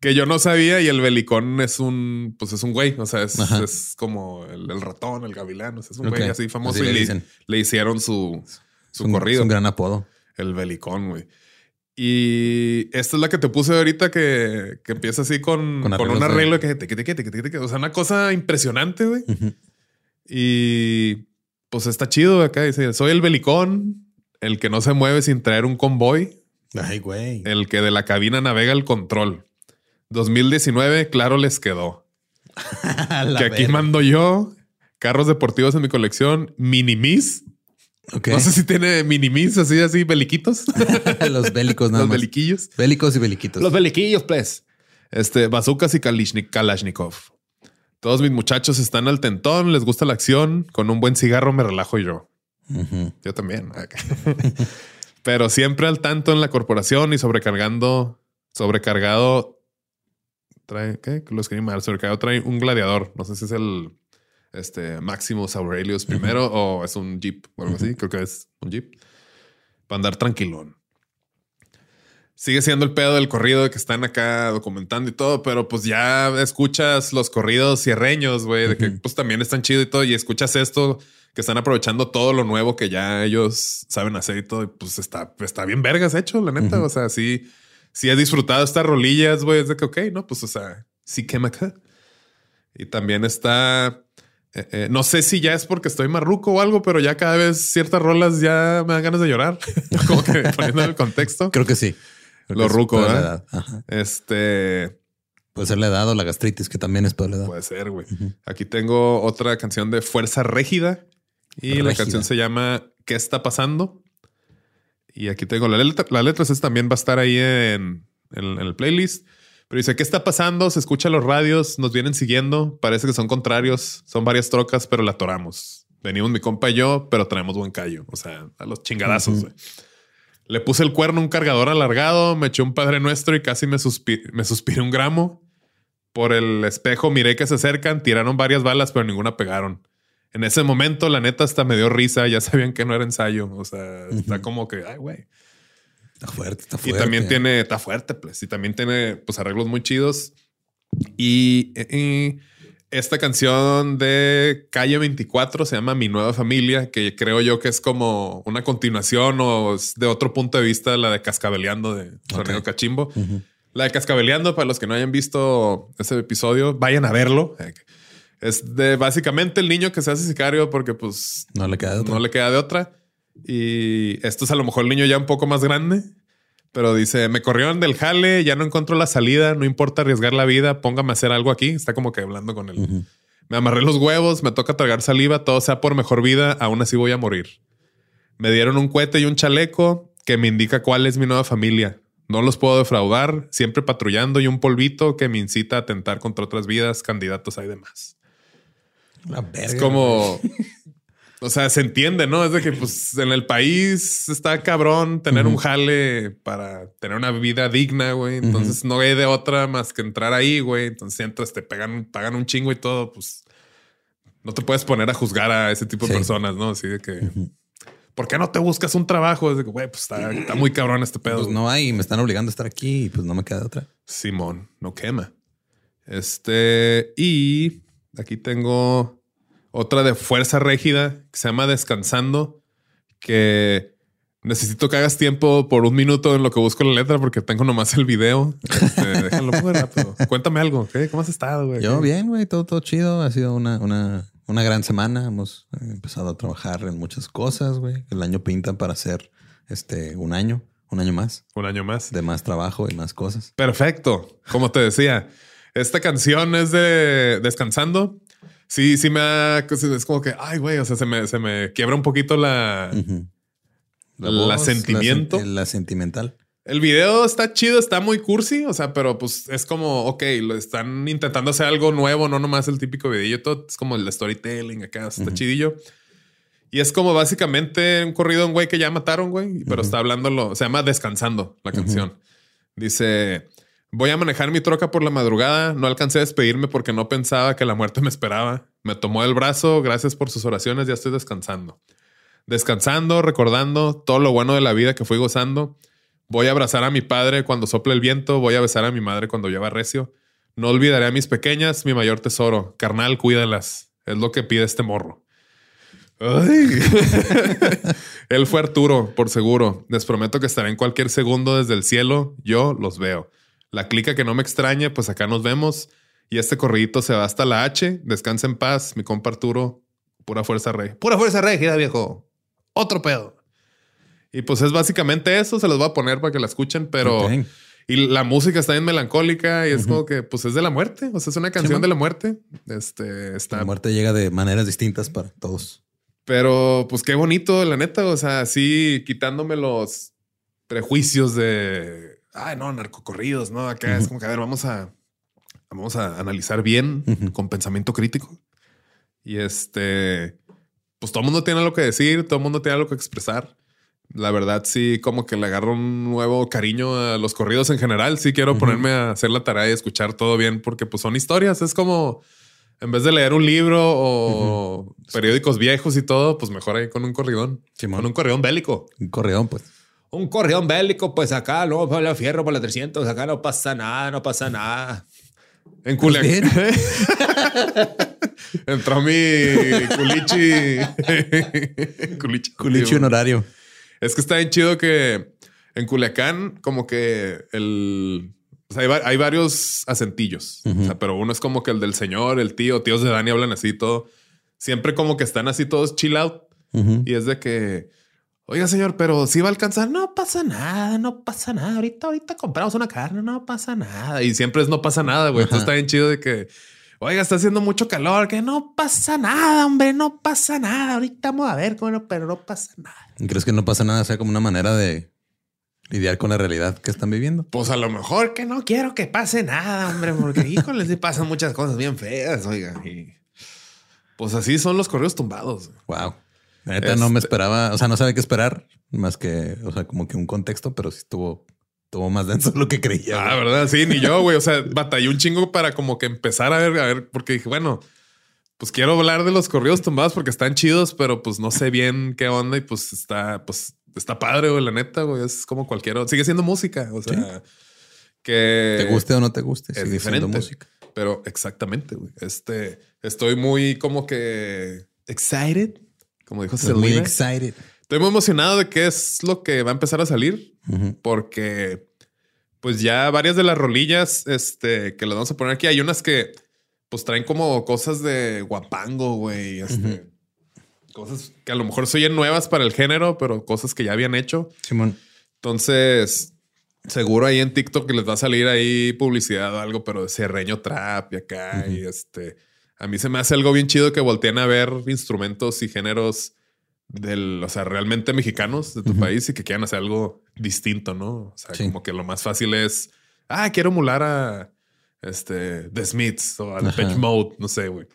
Speaker 1: Que yo no sabía, y el belicón es un, pues es un güey. O sea, es, es como el, el ratón, el gavilán. O sea, es un güey así famoso
Speaker 2: Así
Speaker 1: y
Speaker 2: le
Speaker 1: le,
Speaker 2: dicen.
Speaker 1: le hicieron su, su
Speaker 2: un-
Speaker 1: corrido.
Speaker 2: Es un gran apodo.
Speaker 1: El belicón, güey. Y esta es la que te puse ahorita que, que empieza así con,
Speaker 2: Con
Speaker 1: un
Speaker 2: de-
Speaker 1: arreglo que, teque, teque, teque, teque, teque. o sea, una cosa impresionante, güey. Y pues está chido acá. Dice, soy el belicón, el que no se mueve sin traer un convoy,
Speaker 2: Ay, güey.
Speaker 1: el que de la cabina navega el control. 2019, claro, les quedó. (laughs) Que aquí
Speaker 2: verga.
Speaker 1: mando yo, carros deportivos en mi colección, minimis. No sé si tiene minimis así, así, beliquitos. (laughs)
Speaker 2: Los bélicos (laughs) nada
Speaker 1: Los
Speaker 2: más.
Speaker 1: beliquillos.
Speaker 2: Bélicos y beliquitos.
Speaker 1: Los beliquillos, pues. Este, bazookas y kalashnikov. Todos mis muchachos están al tentón, les gusta la acción. Con un buen cigarro me relajo yo. Yo también. (laughs) Pero siempre al tanto en la corporación y sobrecargando, sobrecargado. Trae, ¿qué? Lo escribí mal. Sobrecargado trae un gladiador. No sé si es el este, Maximus Aurelius primero o es un Jeep o algo así. Creo que es un Jeep. Para andar tranquilón. Sigue siendo el pedo del corrido que están acá documentando y todo, pero pues ya escuchas los corridos cierreños, güey, de que pues también están chido y todo, y escuchas esto que están aprovechando todo lo nuevo que ya ellos saben hacer y todo, y pues está, está bien vergas hecho, la neta. O sea, sí, sí he disfrutado estas rolillas, güey. Es de que, ok, no, pues, o sea, sí quema acá. Y también está. eh, eh, no sé si ya es porque estoy marruco o algo, pero ya cada vez ciertas rolas ya me dan ganas de llorar. (laughs) Como que poniendo el contexto.
Speaker 2: Creo que sí. Creo
Speaker 1: Lo
Speaker 2: es
Speaker 1: ruco, ¿verdad? Este
Speaker 2: Puede ser la edad o la gastritis, que también es por la edad.
Speaker 1: puede ser, güey. Aquí tengo otra canción de Fuerza Régida y la canción se llama ¿Qué está pasando? Y aquí tengo la letra. La letra esa también va a estar ahí en, en- en el playlist. Pero dice, ¿qué está pasando? Se escucha los radios, nos vienen siguiendo. Parece que son contrarios. Son varias trocas, pero la atoramos. Venimos mi compa y yo, pero traemos buen callo. O sea, a los chingadazos, güey. Le puse el cuerno a un cargador alargado, me eché un padre nuestro y casi me, suspi- me suspiré un gramo. Por el espejo miré que se acercan, tiraron varias balas, pero ninguna pegaron. En ese momento, la neta, hasta me dio risa. Ya (laughs) sabían que no era ensayo. O sea, está como que, ay, güey.
Speaker 2: Está fuerte, está
Speaker 1: Y
Speaker 2: fuerte.
Speaker 1: también tiene, está fuerte, pues. Y también tiene, pues, arreglos muy chidos. Y, y esta canción de Calle 24 se llama Mi Nueva Familia, que creo yo que es como una continuación o es de otro punto de vista la de Cascabeleando de Sonido. Cachimbo. La de Cascabeleando, para los que no hayan visto ese episodio, vayan a verlo. Es de básicamente el niño que se hace sicario porque pues
Speaker 2: No le queda de otra.
Speaker 1: no le queda de otra. Y esto es a lo mejor el niño ya un poco más grande, pero dice, me corrieron del jale, ya no encuentro la salida, no importa arriesgar la vida, póngame a hacer algo aquí. Está como que hablando con él. Me amarré los huevos, me toca tragar saliva, todo sea por mejor vida, aún así voy a morir. Me dieron un cohete y un chaleco que me indica cuál es mi nueva familia. No los puedo defraudar, siempre patrullando y un polvito que me incita a atentar contra otras vidas, candidatos hay demás.
Speaker 2: La verga.
Speaker 1: Es como, o sea, se entiende, ¿no? Es de que pues en el país está cabrón tener un jale para tener una vida digna, güey. Entonces no hay de otra más que entrar ahí, güey. Entonces entras, te pegan, pagan un chingo y todo, pues no te puedes poner a juzgar a ese tipo de personas, ¿no? Así de que, ¿por qué no te buscas un trabajo? Es de que, güey, pues está, está muy cabrón este pedo.
Speaker 2: Pues
Speaker 1: güey.
Speaker 2: no hay, me están obligando a estar aquí y pues no me queda de otra.
Speaker 1: Simón, no quema. Este, y aquí tengo otra de fuerza rígida que se llama Descansando, que necesito que hagas tiempo por un minuto en lo que busco la letra porque tengo nomás el video. Este, (laughs) déjalo muy rápido. Cuéntame algo. ¿qué? ¿Cómo has estado, güey?
Speaker 2: Yo bien, güey, todo, todo chido. Ha sido una, una, una gran semana. Hemos eh, empezado a trabajar en muchas cosas, güey. El año pinta para hacer este un año, un año más
Speaker 1: Un año más.
Speaker 2: de más trabajo y más cosas.
Speaker 1: Perfecto. Como te decía, esta canción es de Descansando. Sí, sí me ha... Es como que, ay, güey, o sea, se me, se me quiebra un poquito la... La,
Speaker 2: voz,
Speaker 1: sentimiento.
Speaker 2: La, sen- la sentimental.
Speaker 1: El video está chido, está muy cursi, o sea, pero pues es como, ok, lo están intentando hacer algo nuevo, no nomás el típico video, todo es como el storytelling acá, está chidillo. Y es como básicamente un corrido de un güey que ya mataron, güey, pero está hablándolo, se llama Descansando la canción. Dice, voy a manejar mi troca por la madrugada, no alcancé a despedirme porque no pensaba que la muerte me esperaba. Me tomó el brazo, gracias por sus oraciones, ya estoy descansando. Descansando, recordando todo lo bueno de la vida que fui gozando. Voy a abrazar a mi padre cuando sople el viento, voy a besar a mi madre cuando lleva recio. No olvidaré a mis pequeñas, mi mayor tesoro. Carnal, cuídalas. Es lo que pide este morro. Él (laughs) fue Arturo, por seguro. Les prometo que estaré en cualquier segundo desde el cielo. Yo los veo. La clica que no me extrañe, pues acá nos vemos. Y este corridito se va hasta la H. Descansa en paz, mi compa Arturo. Pura fuerza rey. Pura fuerza rígida, viejo. Otro pedo. Y pues es básicamente eso. Se los voy a poner para que la escuchen, pero... Y la música está bien melancólica y es como que, pues es de la muerte. O sea, es una canción de la muerte. Este está,
Speaker 2: La muerte llega de maneras distintas para todos.
Speaker 1: pero pues qué bonito, la neta. O sea, así quitándome los prejuicios de, ay, no, narcocorridos, no. Acá es como que, a ver, vamos a, vamos a analizar bien con pensamiento crítico. Y este, pues todo el mundo tiene algo que decir, todo el mundo tiene algo que expresar. La verdad, sí, como que le agarro un nuevo cariño a los corridos en general. Sí, quiero ponerme a hacer la tarea y escuchar todo bien, porque pues son historias. Es como en vez de leer un libro o periódicos viejos y todo, pues mejor ahí con un corridón.
Speaker 2: Simón.
Speaker 1: Con un corridón bélico.
Speaker 2: Un correón, pues.
Speaker 4: Un correón bélico, pues acá no, la fierro, para la 300, acá no pasa nada, no pasa nada.
Speaker 1: En Culiacán. (laughs) Entró mi culichi. (laughs) culichi.
Speaker 2: Culichi honorario.
Speaker 1: Es que está bien chido que en Culiacán, como que el. o sea, hay, hay varios acentillos, O sea, pero uno es como que el del señor, el tío, tíos de Dani hablan así todo. Siempre como que están así todos chill out.
Speaker 2: Ujú.
Speaker 1: Y es de que, oiga, señor, pero si va a alcanzar, no pasa nada, no pasa nada. Ahorita, ahorita compramos una carne, no pasa nada. Y siempre es no pasa nada, güey. Entonces está bien chido de que, oiga, está haciendo mucho calor, que no pasa nada, hombre, no pasa nada. Ahorita vamos a ver, bueno, pero no pasa nada.
Speaker 2: ¿Y ¿Crees que no pasa nada? sea como una manera de lidiar con la realidad que están viviendo.
Speaker 1: Pues a lo mejor que no quiero que pase nada, hombre, porque (laughs) híjole, sí pasan muchas cosas bien feas, oiga. Y pues así son los correos tumbados.
Speaker 2: Wow. La neta no me
Speaker 1: Este-
Speaker 2: esperaba, o sea, no sabía qué esperar, más que, o sea, como que un contexto, pero sí estuvo, estuvo más denso (laughs) de lo que creía.
Speaker 1: Ah,
Speaker 2: güey.
Speaker 1: verdad, sí, ni yo, güey. O sea, batallé un chingo para como que empezar a ver, a ver, porque dije, bueno, pues quiero hablar de los corridos tumbados porque están chidos, pero pues no sé bien qué onda y pues está, pues está padre, güey, la neta, güey. Es como cualquier otro. Sigue siendo música, o sea, que
Speaker 2: te guste o no te guste,
Speaker 1: es
Speaker 2: sigue siendo
Speaker 1: diferente.
Speaker 2: música.
Speaker 1: Pero exactamente, güey. Este, estoy muy como que excited, como dijo
Speaker 2: Estoy muy excited.
Speaker 1: Estoy muy emocionado de qué es lo que va a empezar a salir porque pues ya varias de las rolillas este, que las vamos a poner aquí, hay unas que pues traen como cosas de guapango, güey, este, cosas que a lo mejor se oyen nuevas para el género, pero cosas que ya habían hecho.
Speaker 2: Simón.
Speaker 1: Entonces, seguro ahí en TikTok les va a salir ahí publicidad o algo, pero de serreño trap y acá y este, a mí se me hace algo bien chido que volteen a ver instrumentos y géneros del, o sea, realmente mexicanos de tu país y que quieran hacer algo distinto, ¿no? O sea,
Speaker 2: Sí.
Speaker 1: como que lo más fácil es, ah, quiero emular a este The Smiths o a
Speaker 2: Ajá.
Speaker 1: Depeche Mode, no sé, güey.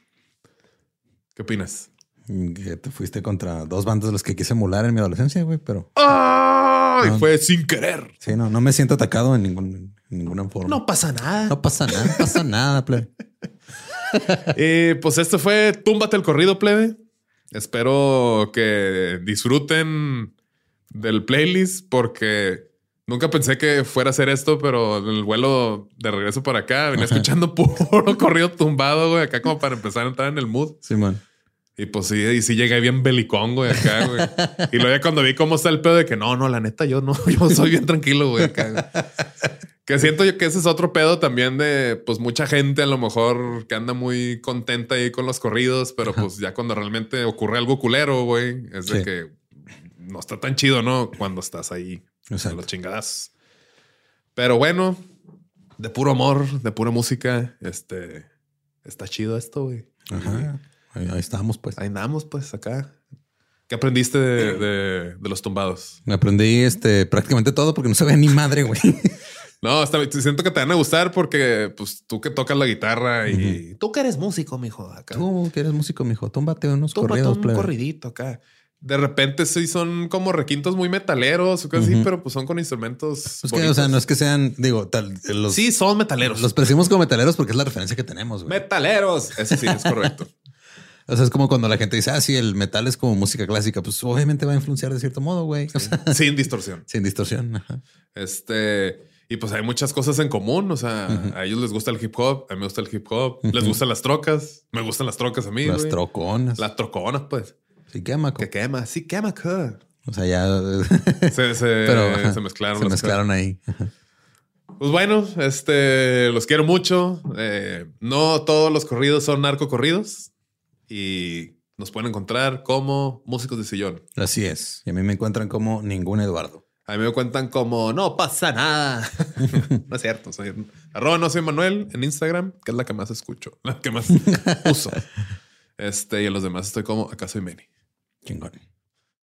Speaker 1: ¿Qué opinas?
Speaker 2: Que te fuiste contra dos bandas de los que quise emular en mi adolescencia, güey, pero
Speaker 1: ¡Ay!
Speaker 2: No.
Speaker 1: Fue sin querer.
Speaker 2: sí, no, no me siento atacado en, ningún, en ninguna forma.
Speaker 4: No pasa nada.
Speaker 2: No pasa nada, no pasa nada, plebe. (laughs) (laughs)
Speaker 1: Y pues esto fue Túmbate el corrido, plebe. Espero que disfruten del playlist porque nunca pensé que fuera a hacer esto, pero en el vuelo de regreso para acá venía escuchando (laughs) puro corrido tumbado, güey, acá como para empezar a entrar en el mood.
Speaker 2: Simón.
Speaker 1: Y pues sí, y sí llegué bien belicón, güey, acá, güey. Y luego ya cuando vi cómo está el pedo de que no, no, la neta, yo no, (laughs) yo soy bien tranquilo, güey, acá. güey. Que siento yo que ese es otro pedo también de, pues, mucha gente a lo mejor que anda muy contenta ahí con los corridos, pero pues ya cuando realmente ocurre algo culero, güey, es de
Speaker 2: Sí.
Speaker 1: que no está tan chido, ¿no? Cuando estás ahí a
Speaker 2: Exacto.
Speaker 1: los chingadas. Pero bueno, de puro amor, de pura música, este, está chido esto, güey.
Speaker 2: Ajá. Ahí, ahí estamos, pues.
Speaker 1: Ahí andamos, pues, acá. ¿Qué aprendiste de, de- de los tumbados?
Speaker 2: Me aprendí este prácticamente todo porque no sabía ni madre, güey. (laughs)
Speaker 1: No, está, siento que te van a gustar porque pues tú que tocas la guitarra y tú que eres músico, mijo, acá.
Speaker 2: Tú que eres músico, mijo, túmbate unos
Speaker 1: Tómate
Speaker 2: corridos,
Speaker 1: un
Speaker 2: plebe.
Speaker 1: corridito acá. De repente sí son como requintos muy metaleros o cosas así, pero pues son con instrumentos.
Speaker 2: Pues que, o sea, no es que sean, digo, tal, los,
Speaker 1: Sí, son metaleros.
Speaker 2: los percibimos como metaleros porque es la referencia que tenemos, güey.
Speaker 4: Metaleros.
Speaker 1: Eso sí, es correcto. (laughs)
Speaker 2: O sea, es como cuando la gente dice, ah, sí, el metal es como música clásica. Pues obviamente va a influenciar de cierto modo, güey. O sea, (laughs)
Speaker 1: Sin distorsión.
Speaker 2: sin distorsión. Ajá.
Speaker 1: Este, y pues hay muchas cosas en común. O sea, a ellos les gusta el hip hop, a mí me gusta el hip hop, les gustan las trocas, me gustan las trocas a mí.
Speaker 2: Las troconas.
Speaker 1: Las troconas, pues.
Speaker 2: Sí, quema.
Speaker 1: Que quema, sí quema, acá.
Speaker 2: O sea, ya (laughs)
Speaker 1: Se, se,
Speaker 2: Pero,
Speaker 1: se mezclaron.
Speaker 2: se mezclaron ahí.
Speaker 1: Pues bueno, este, los quiero mucho. Eh, no todos los corridos son narcocorridos y nos pueden encontrar como músicos de sillón.
Speaker 2: Así es. Y a mí me encuentran como ningún Eduardo.
Speaker 1: A mí me cuentan como no pasa nada. (laughs) no es cierto. Soy arroba no soy Manuel en Instagram, que es la que más escucho, la que más uso. (laughs) Este, y en los demás estoy como acá soy Manny.
Speaker 2: Chingón.